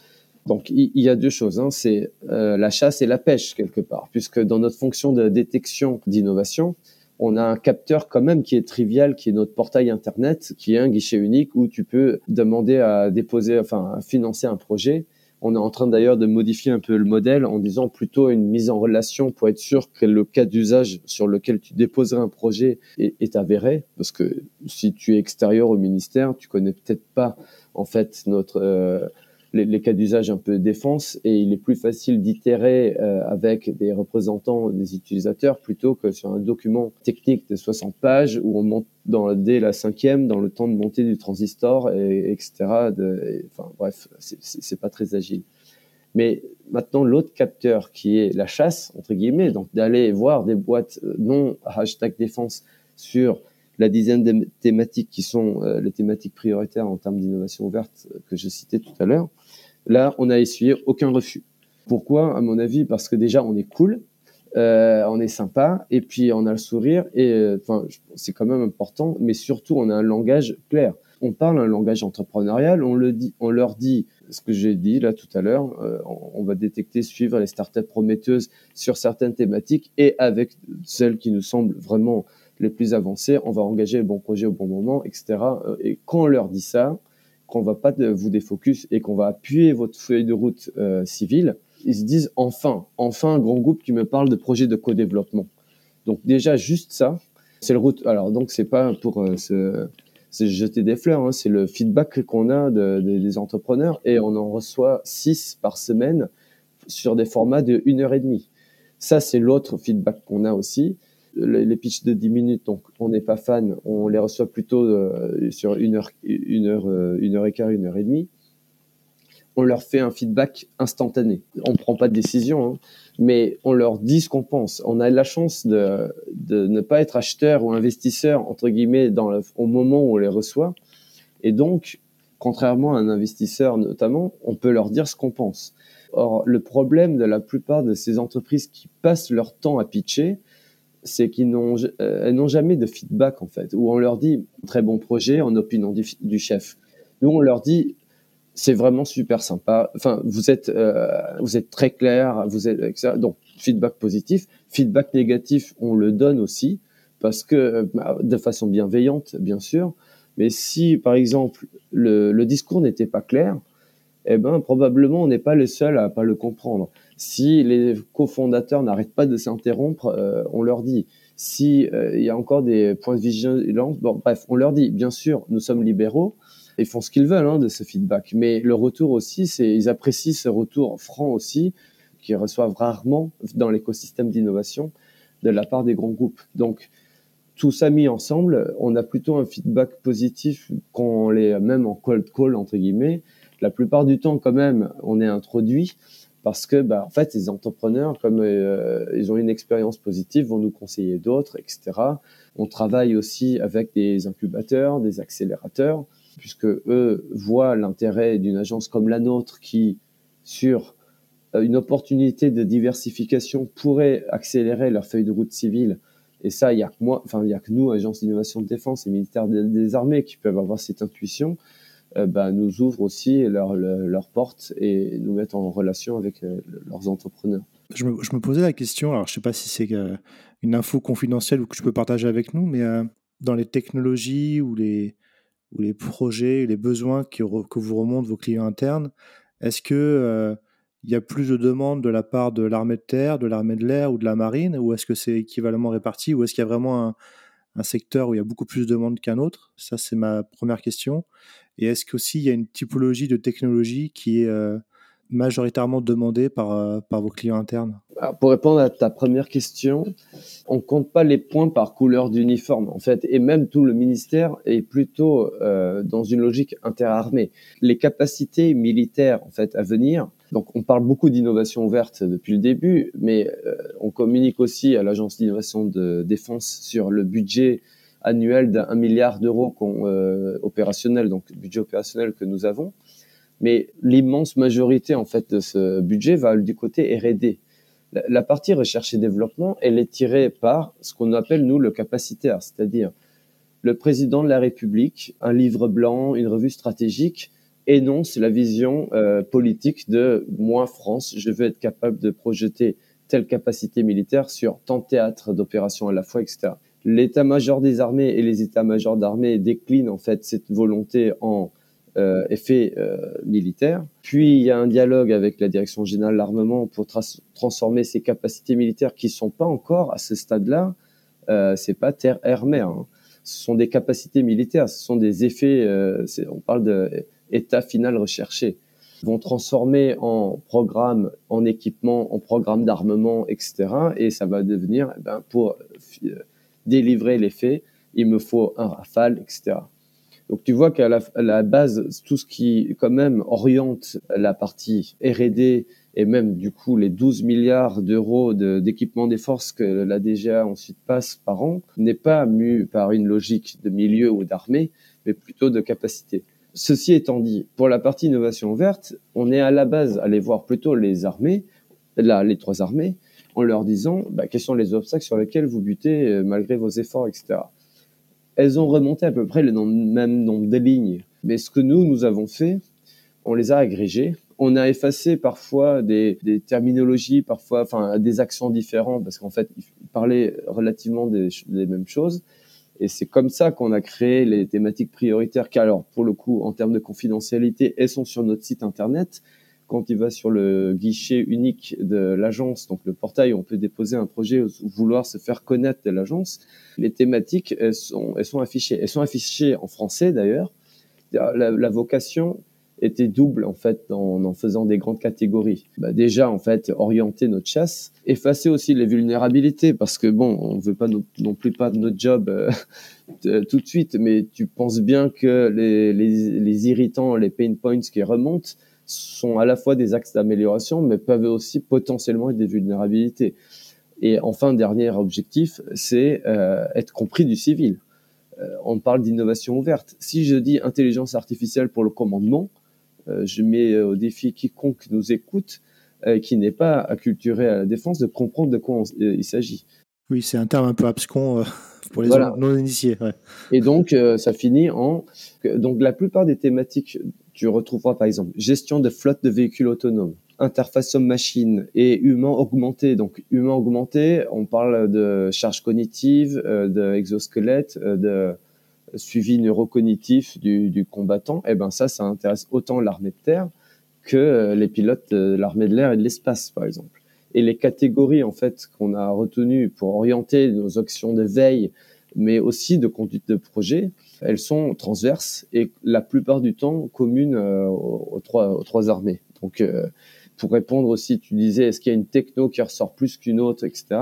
donc il, y a deux choses, hein, c'est euh, la chasse et la pêche quelque part, puisque dans notre fonction de détection d'innovation, on a un capteur quand même qui est trivial, qui est notre portail internet, qui est un guichet unique où tu peux demander à déposer, enfin à financer un projet on est en train d'ailleurs de modifier un peu le modèle en disant plutôt une mise en relation pour être sûr que le cas d'usage sur lequel tu déposerais un projet est, avéré. Parce que si tu es extérieur au ministère, tu connais peut-être pas en fait notre euh, les, cas d'usage un peu défense et il est plus facile d'itérer euh, avec des représentants des utilisateurs plutôt que sur un document technique de 60 pages où on monte dans, dès la cinquième dans le temps de montée du transistor, et, etc. De, enfin bref, c'est pas très agile. Mais maintenant, l'autre capteur qui est la chasse, entre guillemets, donc d'aller voir des boîtes euh, non hashtag défense sur la dizaine de thématiques qui sont euh, les thématiques prioritaires en termes d'innovation ouverte que je citais tout à l'heure, Là, on n'a essuyé aucun refus. Pourquoi? À mon avis, parce que déjà, on est cool, euh, on est sympa, et puis on a le sourire, et euh, enfin, c'est quand même important, mais surtout, on a un langage clair. On parle un langage entrepreneurial, on, le dit, on leur dit ce que j'ai dit là tout à l'heure, euh, on, va détecter, suivre les startups prometteuses sur certaines thématiques, et avec celles qui nous semblent vraiment les plus avancées, on va engager le bon projet au bon moment, etc. Et quand on leur dit ça, qu'on va pas vous défocus et qu'on va appuyer votre feuille de route euh, civile, ils se disent enfin, enfin un grand groupe qui me parle de projet de co-développement. Donc déjà juste ça, c'est le route. Alors donc c'est pas pour euh, se, jeter des fleurs, hein, c'est le feedback qu'on a des entrepreneurs et on en reçoit six par semaine sur des formats de une heure et demie. Ça c'est l'autre feedback qu'on a aussi les pitchs de 10 minutes, donc on n'est pas fan, on les reçoit plutôt euh, sur une heure, une heure, euh, une heure et quart, une heure et demie. On leur fait un feedback instantané. On ne prend pas de décision, hein, mais on leur dit ce qu'on pense. On a la chance de, ne pas être acheteur ou investisseur entre guillemets au moment où on les reçoit, et donc contrairement à un investisseur notamment, on peut leur dire ce qu'on pense. Or, le problème de la plupart de ces entreprises qui passent leur temps à pitcher, c'est qu'ils n'ont euh, n'ont jamais de feedback en fait, où on leur dit très bon projet en opinion du, chef. Nous on leur dit c'est vraiment super sympa. Enfin vous êtes euh, vous êtes très clair, vous êtes etc. donc feedback positif, feedback négatif on le donne aussi parce que bah, de façon bienveillante bien sûr. Mais si par exemple le, le discours n'était pas clair, eh ben probablement on n'est pas le seul à pas le comprendre. Si les cofondateurs n'arrêtent pas de s'interrompre, euh, on leur dit. Si euh, il y a encore des points de vigilance, bon bref, on leur dit. Bien sûr, nous sommes libéraux. Ils font ce qu'ils veulent hein, de ce feedback, mais le retour aussi, c'est ils apprécient ce retour franc aussi, qu'ils reçoivent rarement dans l'écosystème d'innovation de la part des grands groupes. Donc tout ça mis ensemble, on a plutôt un feedback positif quand on les même en cold call entre guillemets. La plupart du temps, quand même, on est introduit parce que bah, en fait les entrepreneurs comme euh, ils ont une expérience positive vont nous conseiller d'autres etc on travaille aussi avec des incubateurs des accélérateurs puisque eux voient l'intérêt d'une agence comme la nôtre qui sur euh, une opportunité de diversification pourrait accélérer leur feuille de route civile. Et ça il y a que moi enfin il y a que nous agence d'innovation de défense et ministère des armées qui peuvent avoir cette intuition bah, nous ouvrent aussi leurs leur portes et nous mettent en relation avec euh, leurs entrepreneurs. Je me, je me, posais la question, alors je ne sais pas si c'est euh, une info confidentielle ou que tu peux partager avec nous, mais dans les technologies ou les, ou les projets, les besoins qui, que vous remontent vos clients internes, est-ce que il y a plus de demandes de la part de l'armée de terre, de l'armée de l'air ou de la marine, ou est-ce que c'est équivalemment réparti, ou est-ce qu'il y a vraiment un, un secteur où il y a beaucoup plus de demandes qu'un autre? Ça, c'est ma première question. Et est-ce qu'aussi il y a une typologie de technologie qui est euh, majoritairement demandée par, euh, par vos clients internes? Pour répondre à ta première question, on compte pas les points par couleur d'uniforme en fait, et même tout le ministère est plutôt euh, dans une logique interarmée. Les capacités militaires en fait à venir. Donc on parle beaucoup d'innovation ouverte depuis le début, mais on communique aussi à l'agence d'innovation de défense sur le budget annuel d'un milliard d'euros euh, opérationnel, donc budget opérationnel que nous avons. Mais l'immense majorité en fait de ce budget va du côté R&D. La, partie recherche et développement, elle est tirée par ce qu'on appelle, nous, le capacitaire, c'est-à-dire le président de la République, un livre blanc, une revue stratégique, énonce la vision euh, politique de moi, France, je veux être capable de projeter telle capacité militaire sur tant de théâtres d'opération à la fois, etc. L'état-major des armées et les états-majors d'armée déclinent en fait cette volonté en euh, effet euh, militaire. Puis il y a un dialogue avec la direction générale de l'armement pour transformer ces capacités militaires qui sont pas encore à ce stade-là. Euh, c'est pas terre air mer. Hein. Ce sont des capacités militaires. Ce sont des effets. Euh, on parle d'état final recherché vont transformer en programme, en équipement, en programme d'armement, etc. Et ça va devenir, eh ben, pour euh, délivrer les faits, il me faut un rafale, etc. Donc tu vois qu'à la, base, tout ce qui quand même oriente la partie R&D et même du coup les 12 milliards d'euros d'équipement des forces que la DGA ensuite passe par an n'est pas mu par une logique de milieu ou d'armée, mais plutôt de capacité. Ceci étant dit, pour la partie innovation verte, on est à la base allé voir plutôt les armées, là, les trois armées, en leur disant bah, quels sont les obstacles sur lesquels vous butez euh, malgré vos efforts, etc. Elles ont remonté à peu près le même nombre de lignes. Mais ce que nous, nous avons fait, on les a agrégés. On a effacé parfois des, terminologies, parfois enfin, des accents différents, parce qu'en fait, ils parlaient relativement des mêmes choses. Et c'est comme ça qu'on a créé les thématiques prioritaires, qui alors, pour le coup, en termes de confidentialité, elles sont sur notre site internet. Quand il va sur le guichet unique de l'agence, donc le portail où on peut déposer un projet ou vouloir se faire connaître de l'agence, les thématiques, elles sont, elles sont affichées. Elles sont affichées en français d'ailleurs. La, la vocation, était double en fait en, en faisant des grandes catégories. Bah, déjà en fait orienter notre chasse, effacer aussi les vulnérabilités parce que bon on veut pas non, plus pas notre job euh, *laughs* tout de suite, mais tu penses bien que les, les, les irritants, les pain points qui remontent sont à la fois des axes d'amélioration, mais peuvent aussi potentiellement être des vulnérabilités. Et enfin, dernier objectif, c'est euh, être compris du civil. Euh, on parle d'innovation ouverte. Si je dis intelligence artificielle pour le commandement, je mets euh, au défi quiconque nous écoute, euh, qui n'est pas acculturé à la défense, de comprendre de quoi il s'agit. Oui, c'est un terme un peu abscon *laughs* pour les non-initiés. Et donc, ça finit en... Donc, la plupart des thématiques, tu retrouveras par exemple gestion de flotte de véhicules autonomes, interface homme-machine et humain augmenté. Donc, humain augmenté, on parle de charge cognitive, d'exosquelette, de suivi neurocognitif du, du combattant, eh ben ça, ça intéresse autant l'armée de terre que euh, les pilotes de l'armée de l'air et de l'espace, par exemple. Et les catégories en fait qu'on a retenues pour orienter nos actions de veille, mais aussi de conduite de projet, elles sont transverses et la plupart du temps communes euh, aux, trois, aux trois armées. Donc euh, pour répondre aussi, tu disais, est-ce qu'il y a une techno qui ressort plus qu'une autre, etc.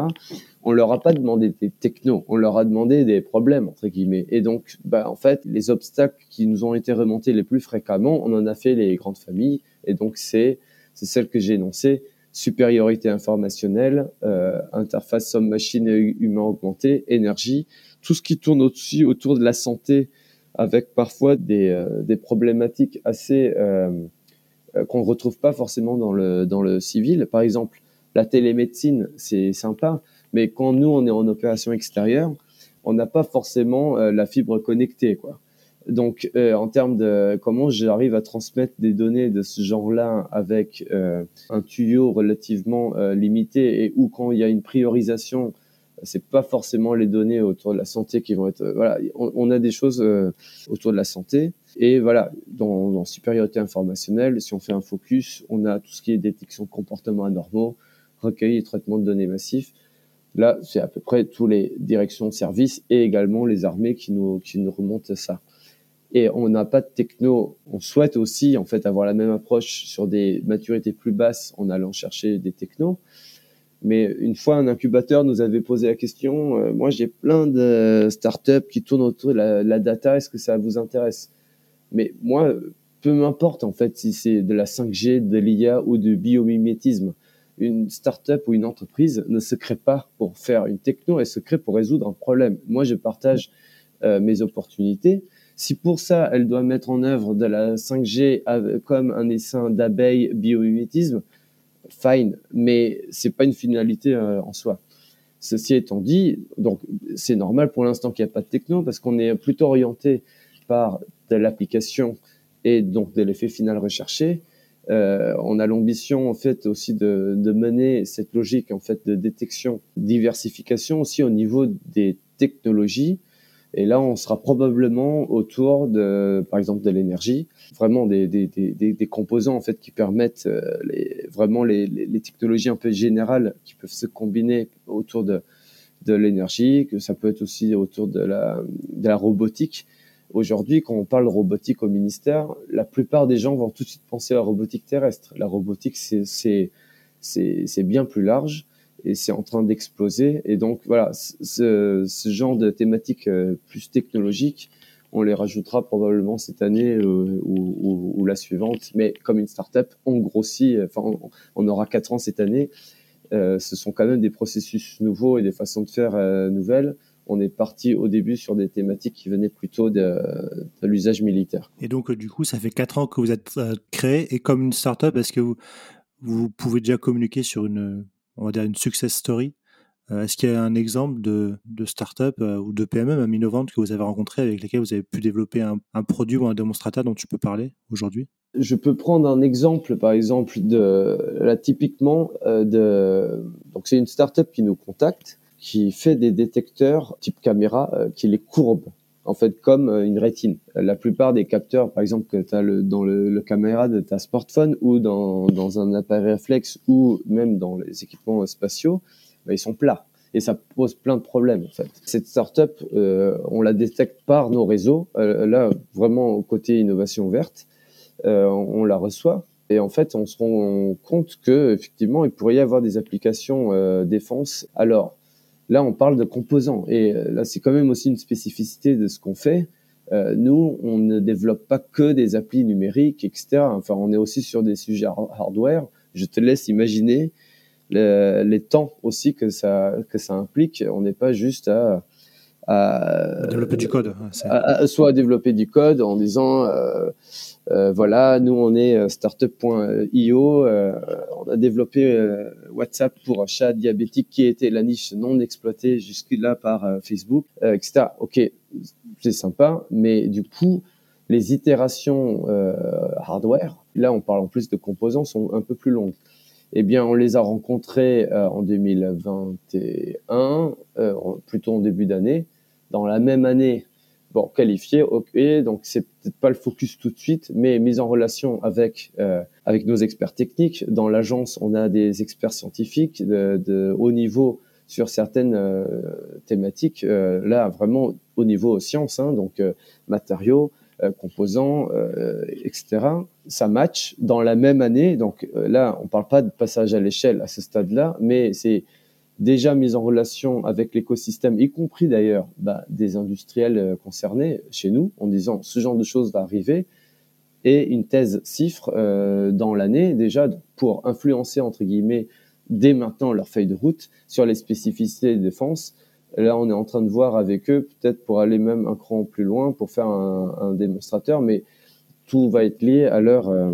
On leur a pas demandé des technos, on leur a demandé des problèmes entre guillemets. Et donc, bah en fait, les obstacles qui nous ont été remontés les plus fréquemment, on en a fait les grandes familles. Et donc c'est c'est celle que j'ai énoncée supériorité informationnelle, euh, interface homme-machine et humain augmenté, énergie, tout ce qui tourne au-dessus autour de la santé, avec parfois des, euh, des problématiques assez euh, qu'on ne retrouve pas forcément dans le, dans le civil. Par exemple, la télémédecine, c'est sympa, mais quand nous, on est en opération extérieure, on n'a pas forcément euh, la fibre connectée. Quoi. Donc, euh, en termes de comment j'arrive à transmettre des données de ce genre-là avec un tuyau relativement limité et où quand il y a une priorisation c'est pas forcément les données autour de la santé qui vont être. Euh, voilà, on, a des choses euh, autour de la santé. Et voilà, dans, dans, supériorité informationnelle, si on fait un focus, on a tout ce qui est détection de comportements anormaux, recueil et traitement de données massifs. Là, c'est à peu près tous les directions de services et également les armées qui nous, qui nous remontent ça. Et on n'a pas de techno. On souhaite aussi, en fait, avoir la même approche sur des maturités plus basses en allant chercher des technos. Mais une fois, un incubateur nous avait posé la question, euh, moi j'ai plein de startups qui tournent autour de la, data, est-ce que ça vous intéresse? Mais moi, peu m'importe en fait si c'est de la 5G, de l'IA ou du biomimétisme. Une startup ou une entreprise ne se crée pas pour faire une techno, elle se crée pour résoudre un problème. Moi, je partage euh, mes opportunités. Si pour ça, elle doit mettre en œuvre de la 5G comme un essaim d'abeilles biomimétisme, fine, mais c'est pas une finalité en soi. Ceci étant dit, donc c'est normal pour l'instant qu'il n'y a pas de techno parce qu'on est plutôt orienté par de l'application et donc de l'effet final recherché. Euh, on a l'ambition en fait aussi de, de, mener cette logique en fait de détection, diversification aussi au niveau des technologies. Et là, on sera probablement autour de, par exemple, de l'énergie, vraiment des, des, des, des, composants en fait qui permettent euh, les, vraiment les, les, technologies un peu générales qui peuvent se combiner autour de, de l'énergie, que ça peut être aussi autour de la, de la robotique. Aujourd'hui, quand on parle robotique au ministère, la plupart des gens vont tout de suite penser à la robotique terrestre. La robotique, c'est bien plus large et c'est en train d'exploser. Et donc, voilà, ce, genre de thématiques euh, plus technologiques, on les rajoutera probablement cette année euh, ou, la suivante. Mais comme une startup, on grossit, enfin, on, aura quatre ans cette année. Euh, ce sont quand même des processus nouveaux et des façons de faire euh, nouvelles on est parti au début sur des thématiques qui venaient plutôt de, l'usage militaire. Et donc, euh, du coup, ça fait quatre ans que vous êtes euh, créé. Et comme une startup, est-ce que vous, vous pouvez déjà communiquer sur une, on va dire, une success story. Euh, Est-ce qu'il y a un exemple de, de startup ou de PME, même innovante, que vous avez rencontré avec lesquelles vous avez pu développer un, produit ou un démonstrateur dont tu peux parler aujourd'hui? Je peux prendre un exemple, par exemple, de là typiquement de donc c'est une startup qui nous contacte qui fait des détecteurs type caméra euh, qui les courbe en fait comme euh, une rétine. La plupart des capteurs, par exemple, que tu as dans le, caméra de ta smartphone ou dans, un appareil réflexe ou même dans les équipements spatiaux, bah, ils sont plats. Et ça pose plein de problèmes en fait. Cette startup, euh, on la détecte par nos réseaux. Euh, là, vraiment côté innovation verte, euh, on la reçoit. Et en fait, on se rend compte que effectivement, il pourrait y avoir des applications euh, défense. Alors, Là, on parle de composants. Et euh, là, c'est quand même aussi une spécificité de ce qu'on fait. Euh, nous, on ne développe pas que des applis numériques, etc. Enfin, on est aussi sur des sujets hardware. Je te laisse imaginer les temps aussi que ça, que ça implique. On n'est pas juste à, à développer du code. soit à développer du code en disant euh, voilà, nous on est euh, startup.io, euh, on a développé WhatsApp pour chat diabétique qui était la niche non exploitée jusque-là par Facebook, etc. Ok, c'est sympa, mais du coup, les itérations hardware, là on parle en plus de composants, sont un peu plus longues. Eh bien, on les a rencontrés en 2021, plutôt en début d'année. Dans la même année, bon, qualifié, ok, donc c'est peut-être pas le focus tout de suite, mais mise en relation avec euh, avec nos experts techniques. Dans l'agence, on a des experts scientifiques de, de haut niveau sur certaines euh, thématiques. Euh, là, vraiment au niveau sciences, hein, donc euh, matériaux, euh, composants, etc. Ça match dans la même année. Donc là, on parle pas de passage à l'échelle à ce stade-là, mais c'est déjà mis en relation avec l'écosystème, y compris d'ailleurs bah, des industriels euh, concernés chez nous, en disant ce genre de choses va arriver, et une thèse cifre euh, dans l'année déjà pour influencer entre guillemets dès maintenant leur feuille de route sur les spécificités de défense. Là, on est en train de voir avec eux, peut-être pour aller même un cran plus loin, pour faire un, un démonstrateur, mais tout va être lié à leur, euh,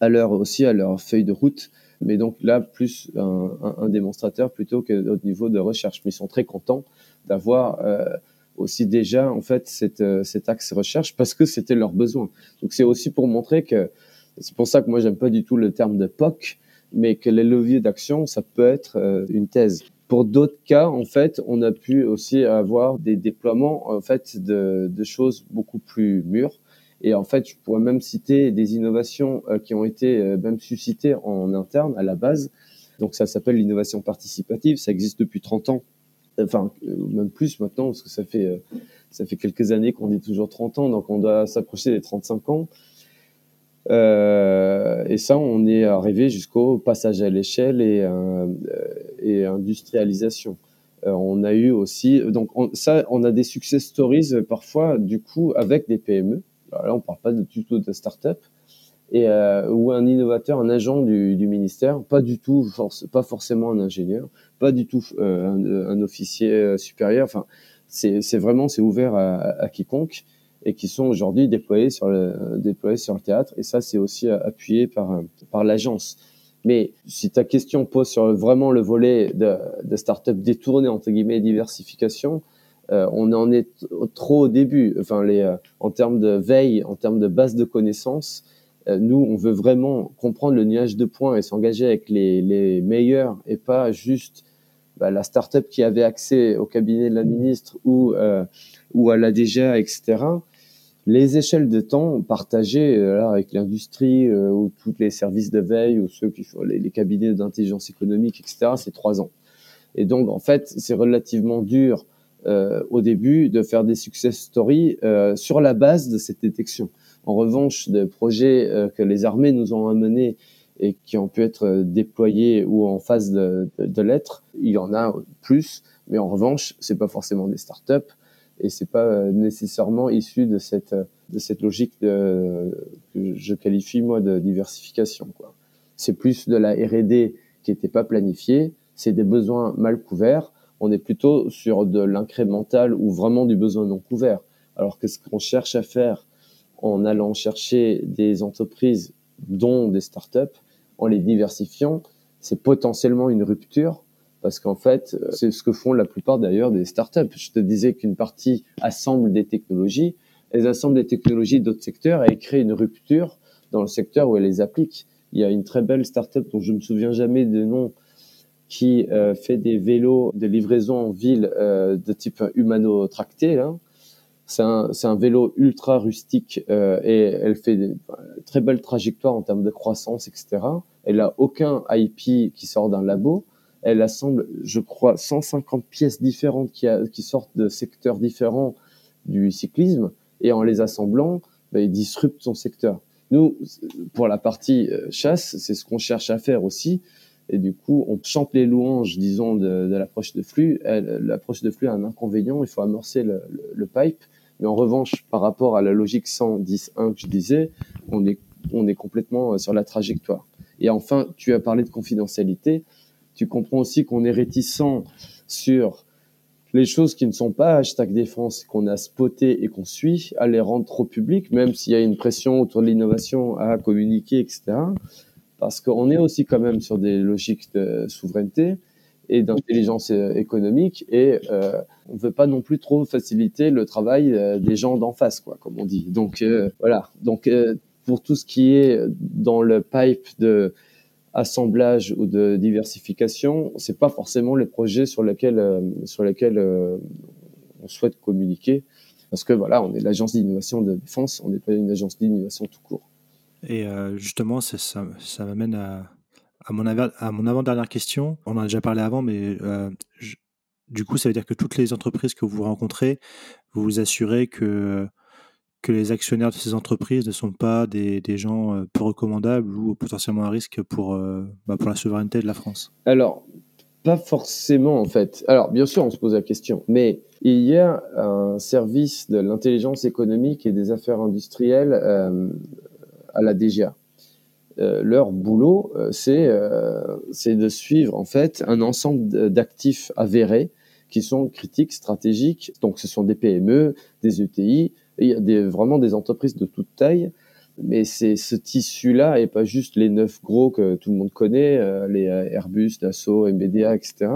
à leur aussi à leur feuille de route mais donc là, plus un, un, démonstrateur plutôt qu'au niveau de recherche. Mais ils sont très contents d'avoir euh, aussi déjà en fait cette, euh, cet axe recherche parce que c'était leur besoin. Donc c'est aussi pour montrer que c'est pour ça que moi j'aime pas du tout le terme de POC, mais que les leviers d'action ça peut être euh, une thèse. Pour d'autres cas, en fait, on a pu aussi avoir des déploiements en fait de, de choses beaucoup plus mûres et en fait, je pourrais même citer des innovations euh, qui ont été euh, même suscitées en interne à la base. Donc ça s'appelle l'innovation participative. Ça existe depuis 30 ans, enfin euh, même plus maintenant parce que ça fait ça fait quelques années qu'on dit toujours 30 ans, donc on doit s'approcher des 35 ans. Euh, et ça, on est arrivé jusqu'au passage à l'échelle et, euh, et industrialisation. Euh, on a eu aussi, donc ça, on a des success stories parfois du coup avec des PME là on parle pas de, du tout de start-up, et euh, ou un innovateur, un agent du, du ministère, pas du tout, force, pas forcément un ingénieur, pas du tout euh, un, un, officier euh, supérieur. Enfin, c'est vraiment c'est ouvert à, à, quiconque et qui sont aujourd'hui déployés sur le déployés sur le théâtre. Et ça, c'est aussi appuyé par par l'agence. Mais si ta question pose sur vraiment le volet de, de start-up détourné, entre guillemets, diversification, on en est trop au début. Enfin, les, euh, en termes de veille, en termes de base de connaissances, euh, nous, on veut vraiment comprendre le nuage de points et s'engager avec les, les, meilleurs et pas juste bah, la start-up qui avait accès au cabinet de la ministre ou, ou à la DGA, etc les échelles de temps partagées là, avec l'industrie ou tous les services de veille ou ceux qui font les, les cabinets d'intelligence économique, etc., c'est trois ans. Et donc, en fait, c'est relativement dur euh, au début de faire des success stories euh, sur la base de cette détection. En revanche, des projets euh, que les armées nous ont amenés et qui ont pu être déployés ou en phase de, de, l'être, il y en a plus. Mais en revanche, c'est pas forcément des startups et c'est pas nécessairement issu de cette de cette logique de, que je qualifie moi de diversification. C'est plus de la R&D qui n'était pas planifiée, c'est des besoins mal couverts on est plutôt sur de l'incrémental ou vraiment du besoin non couvert. Alors que ce qu'on cherche à faire en allant chercher des entreprises, dont des startups, en les diversifiant, c'est potentiellement une rupture parce qu'en fait, c'est ce que font la plupart d'ailleurs des startups. Je te disais qu'une partie assemble des technologies, elles assemblent des technologies d'autres secteurs et créent une rupture dans le secteur où elles les appliquent. Il y a une très belle startup dont je me souviens jamais de nom, qui euh, fait des vélos de livraison en ville euh, de type humano-tracté. C'est un, un, vélo ultra rustique euh, et elle fait des très belles trajectoires en termes de croissance, etc. Elle a aucun IP qui sort d'un labo. Elle assemble, je crois, 150 pièces différentes qui, qui sortent de secteurs différents du cyclisme et en les assemblant, bah, il disrupte son secteur. Nous, pour la partie chasse, c'est ce qu'on cherche à faire aussi, et du coup, on chante les louanges, disons, de, de l'approche de flux. L'approche de flux a un inconvénient, il faut amorcer le, le, pipe. Mais en revanche, par rapport à la logique 110.1 que je disais, on est, on est complètement euh, sur la trajectoire. Et enfin, tu as parlé de confidentialité. Tu comprends aussi qu'on est réticent sur les choses qui ne sont pas hashtag défense, qu'on a spoté et qu'on suit, à les rendre trop publiques, même s'il y a une pression autour de l'innovation à communiquer, etc parce qu'on est aussi quand même sur des logiques de souveraineté et d'intelligence euh, économique et euh, on ne veut pas non plus trop faciliter le travail euh, des gens d'en face, quoi, comme on dit. Donc euh, voilà. Donc pour tout ce qui est dans le pipe de assemblage ou de diversification, c'est pas forcément les projets sur lesquels sur lesquels on souhaite communiquer parce que voilà, on est l'agence d'innovation de défense, on n'est pas une agence d'innovation tout court. Et euh, justement, ça, m'amène à, mon avant-dernière question. On en a déjà parlé avant, mais euh, du coup, ça veut dire que toutes les entreprises que vous rencontrez, vous vous assurez que, que les actionnaires de ces entreprises ne sont pas des, gens euh, peu recommandables ou potentiellement à risque pour, bah, pour la souveraineté de la France? Alors, pas forcément en fait. Alors, bien sûr, on se pose la question, mais il y a un service de l'intelligence économique et des affaires industrielles à la DGA. Euh, leur boulot, euh, c'est euh, c'est de suivre en fait un ensemble d'actifs avérés qui sont critiques, stratégiques. Donc, ce sont des PME, des ETI, a des, vraiment des entreprises de toute taille. Mais c'est ce tissu-là et pas juste les neuf gros que tout le monde connaît, les Airbus, Dassault, MBDA, etc.,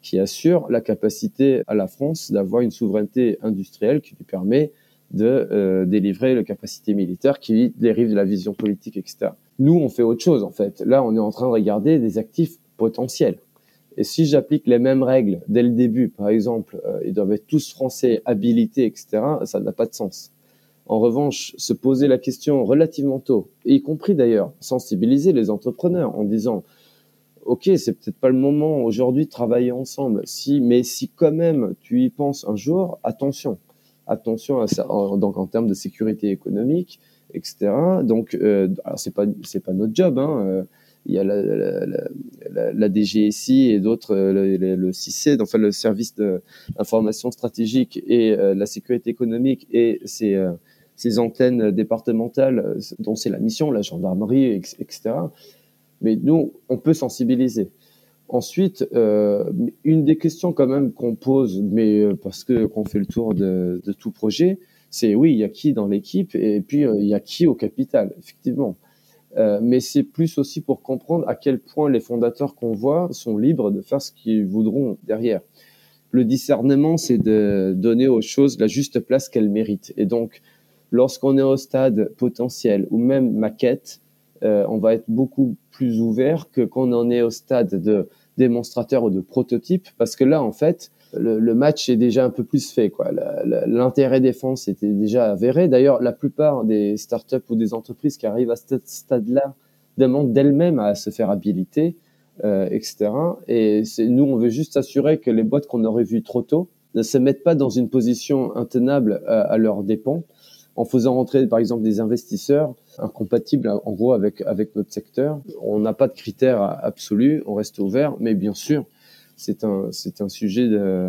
qui assurent la capacité à la France d'avoir une souveraineté industrielle qui lui permet de euh, délivrer le capacité militaire qui dérive de la vision politique, etc. Nous, on fait autre chose en fait. Là, on est en train de regarder des actifs potentiels. Et si j'applique les mêmes règles dès le début, par exemple, euh, ils doivent être tous français, habilités, etc., ça n'a pas de sens. En revanche, se poser la question relativement tôt, y compris d'ailleurs sensibiliser les entrepreneurs en disant ok, c'est peut-être pas le moment aujourd'hui de travailler ensemble, si, mais si quand même tu y penses un jour, attention, attention à ça, en, donc en termes de sécurité économique, etc. Donc, euh, alors c'est pas c'est pas notre job. Hein, euh, il y a la, la, la, la DGSI et d'autres, euh, le, le, CIC, enfin le service d'information stratégique et euh, la sécurité économique et ces, ces antennes départementales dont c'est la mission, la gendarmerie, etc. Mais nous, on peut sensibiliser. Ensuite, euh, une des questions quand même qu'on pose, mais euh, parce que qu'on fait le tour de, de tout projet, c'est oui, il y a qui dans l'équipe et puis euh, il y a qui au capital, effectivement. Euh, mais c'est plus aussi pour comprendre à quel point les fondateurs qu'on voit sont libres de faire ce qu'ils voudront derrière. Le discernement, c'est de donner aux choses la juste place qu'elles méritent. Et donc, lorsqu'on est au stade potentiel ou même maquette, euh, on va être beaucoup plus ouvert que quand on est au stade de démonstrateur ou de prototype, parce que là, en fait, le, match est déjà un peu plus fait. Quoi. L'intérêt défense était déjà avéré. D'ailleurs, la plupart des startups ou des entreprises qui arrivent à ce stade-là demandent d'elles-mêmes à se faire habiliter, euh, etc. Et nous, on veut juste s'assurer que les boîtes qu'on aurait vues trop tôt ne se mettent pas dans une position intenable à, à leurs dépens en faisant rentrer, par exemple, des investisseurs incompatibles, en gros, avec, avec notre secteur. On n'a pas de critères absolus, on reste ouvert, mais bien sûr, c'est un, c'est un sujet de,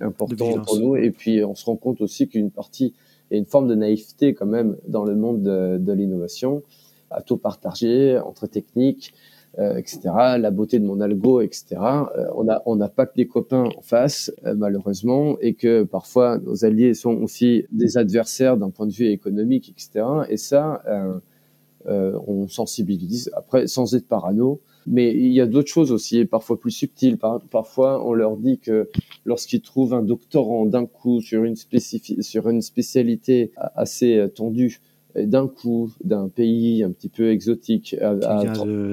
important pour nous. Et puis, on se rend compte aussi qu'une partie, il y a une forme de naïveté quand même dans le monde de, de l'innovation, à tout partager entre techniques, etc. La beauté de mon algo, etc. Euh, on a, on n'a pas que des copains en face, euh, malheureusement, et que parfois nos alliés sont aussi des adversaires d'un point de vue économique, etc. Et ça, on sensibilise. Après, sans être parano, mais il y a d'autres choses aussi, parfois plus subtiles. parfois, on leur dit que lorsqu'ils trouvent un doctorant d'un coup sur une, sur une spécialité assez euh, tendue, d'un coup, d'un pays un petit peu exotique,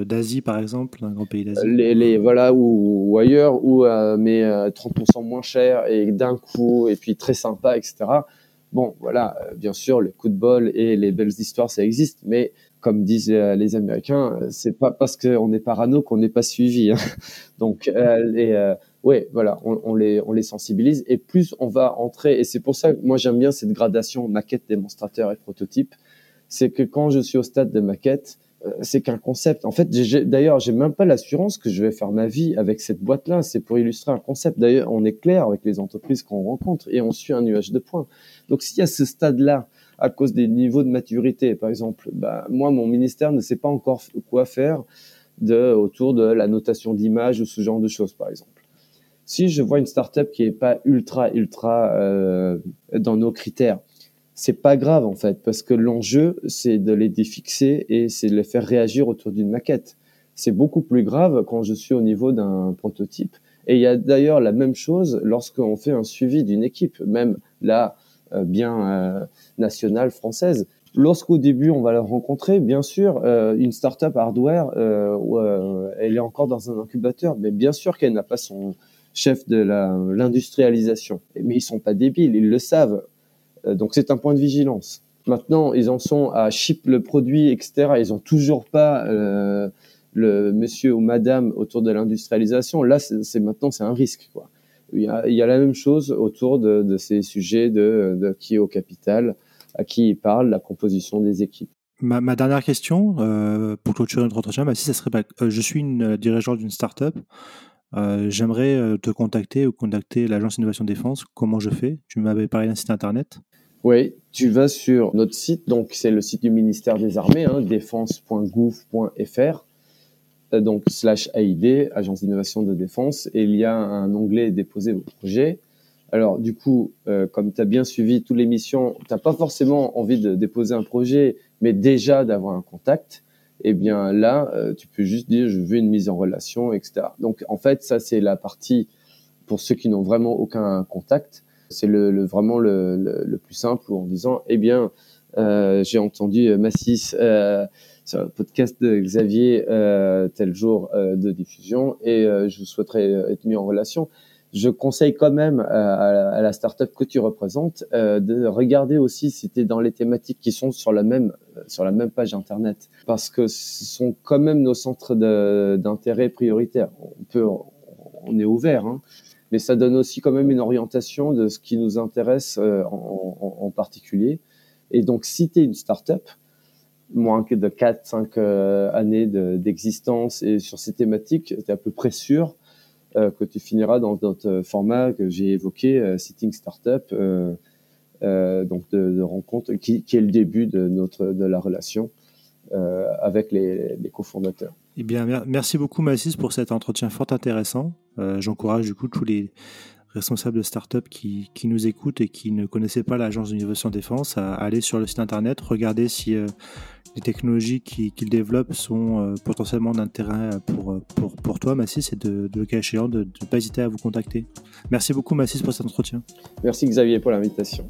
d'Asie par exemple, un grand pays d'Asie, les, les, voilà ou, ou ailleurs, ou euh, mais 30% euh, moins cher et d'un coup et puis très sympa, etc. Bon, voilà, bien sûr, le coup de bol et les belles histoires, ça existe, mais comme disent euh, les Américains, euh, c'est pas parce qu'on est parano qu'on n'est pas suivi. Hein. *laughs* Donc, euh, les, ouais, voilà, on, les, on les sensibilise et plus on va entrer. Et c'est pour ça que moi j'aime bien cette gradation maquette, démonstrateur et prototype. C'est que quand je suis au stade de maquette, c'est qu'un concept. En fait, d'ailleurs, j'ai même pas l'assurance que je vais faire ma vie avec cette boîte-là. C'est pour illustrer un concept. D'ailleurs, on est clair avec les entreprises qu'on rencontre et on suit un nuage de points. Donc, s'il y a ce stade-là à cause des niveaux de maturité. Par exemple, bah, moi, mon ministère ne sait pas encore quoi faire de, autour de la notation d'image ou ce genre de choses, par exemple. Si je vois une startup qui est pas ultra, ultra euh, dans nos critères, c'est pas grave en fait, parce que l'enjeu, c'est de les défixer et c'est de les faire réagir autour d'une maquette. C'est beaucoup plus grave quand je suis au niveau d'un prototype. Et il y a d'ailleurs la même chose lorsqu'on fait un suivi d'une équipe. Même là, euh, bien euh, nationale française. Lorsqu'au début on va la rencontrer, bien sûr, euh, une startup hardware, elle est encore dans un incubateur, mais bien sûr qu'elle n'a pas son chef de l'industrialisation. Mais ils sont pas débiles, ils le savent. Donc c'est un point de vigilance. Maintenant, ils en sont à ship le produit, etc. Ils ont toujours pas le monsieur ou madame autour de l'industrialisation. Là, c'est maintenant c'est un risque, il y, a, la même chose autour de, ces sujets de, qui est au capital, à qui il parle, la composition des équipes. Ma, dernière question, euh, pour clôturer notre entretien, bah, si ça serait euh, je suis une euh, dirigeante d'une startup, euh, j'aimerais te contacter ou contacter l'agence Innovation Défense. Comment je fais? Tu m'avais parlé d'un site internet. Oui, tu vas sur notre site, donc c'est le site du ministère des Armées, hein, défense.gouv.fr. Euh, donc slash AID, Agence d'innovation de défense, et il y a un onglet déposer vos projets. Alors du coup, euh, comme tu as bien suivi toutes les missions, tu n'as pas forcément envie de déposer un projet, mais déjà d'avoir un contact. Eh bien là, euh, tu peux juste dire je veux une mise en relation, etc. Donc en fait, ça c'est la partie pour ceux qui n'ont vraiment aucun contact. C'est vraiment le, plus simple en disant eh bien j'ai entendu Massis sur le podcast de Xavier euh, tel jour euh, de diffusion et euh, je souhaiterais être mis en relation. Je conseille quand même à, la startup que tu représentes de regarder aussi si tu es dans les thématiques qui sont sur la même sur la même page internet parce que ce sont quand même nos centres d'intérêt prioritaires. On est ouvert hein, mais ça donne aussi quand même une orientation de ce qui nous intéresse en, en, particulier. Et donc, si tu es une startup, moins que de 4-5 euh, années d'existence et sur ces thématiques, tu es à peu près sûr euh, que tu finiras dans notre format que j'ai évoqué, euh, Sitting Startup, donc de, rencontre, qui, est le début de, notre, de la relation avec les, les cofondateurs. Eh bien, merci beaucoup Massis pour cet entretien fort intéressant. J'encourage du coup tous les responsables de start-up qui, qui, nous écoutent et qui ne connaissaient pas l'agence d'innovation défense à aller sur le site internet, regarder si les technologies qu'il développe sont potentiellement d'intérêt pour, pour, pour toi, Massis, et de, de le cas échéant, de ne pas hésiter à vous contacter. Merci beaucoup, Massis, pour cet entretien. Merci, Xavier, pour l'invitation.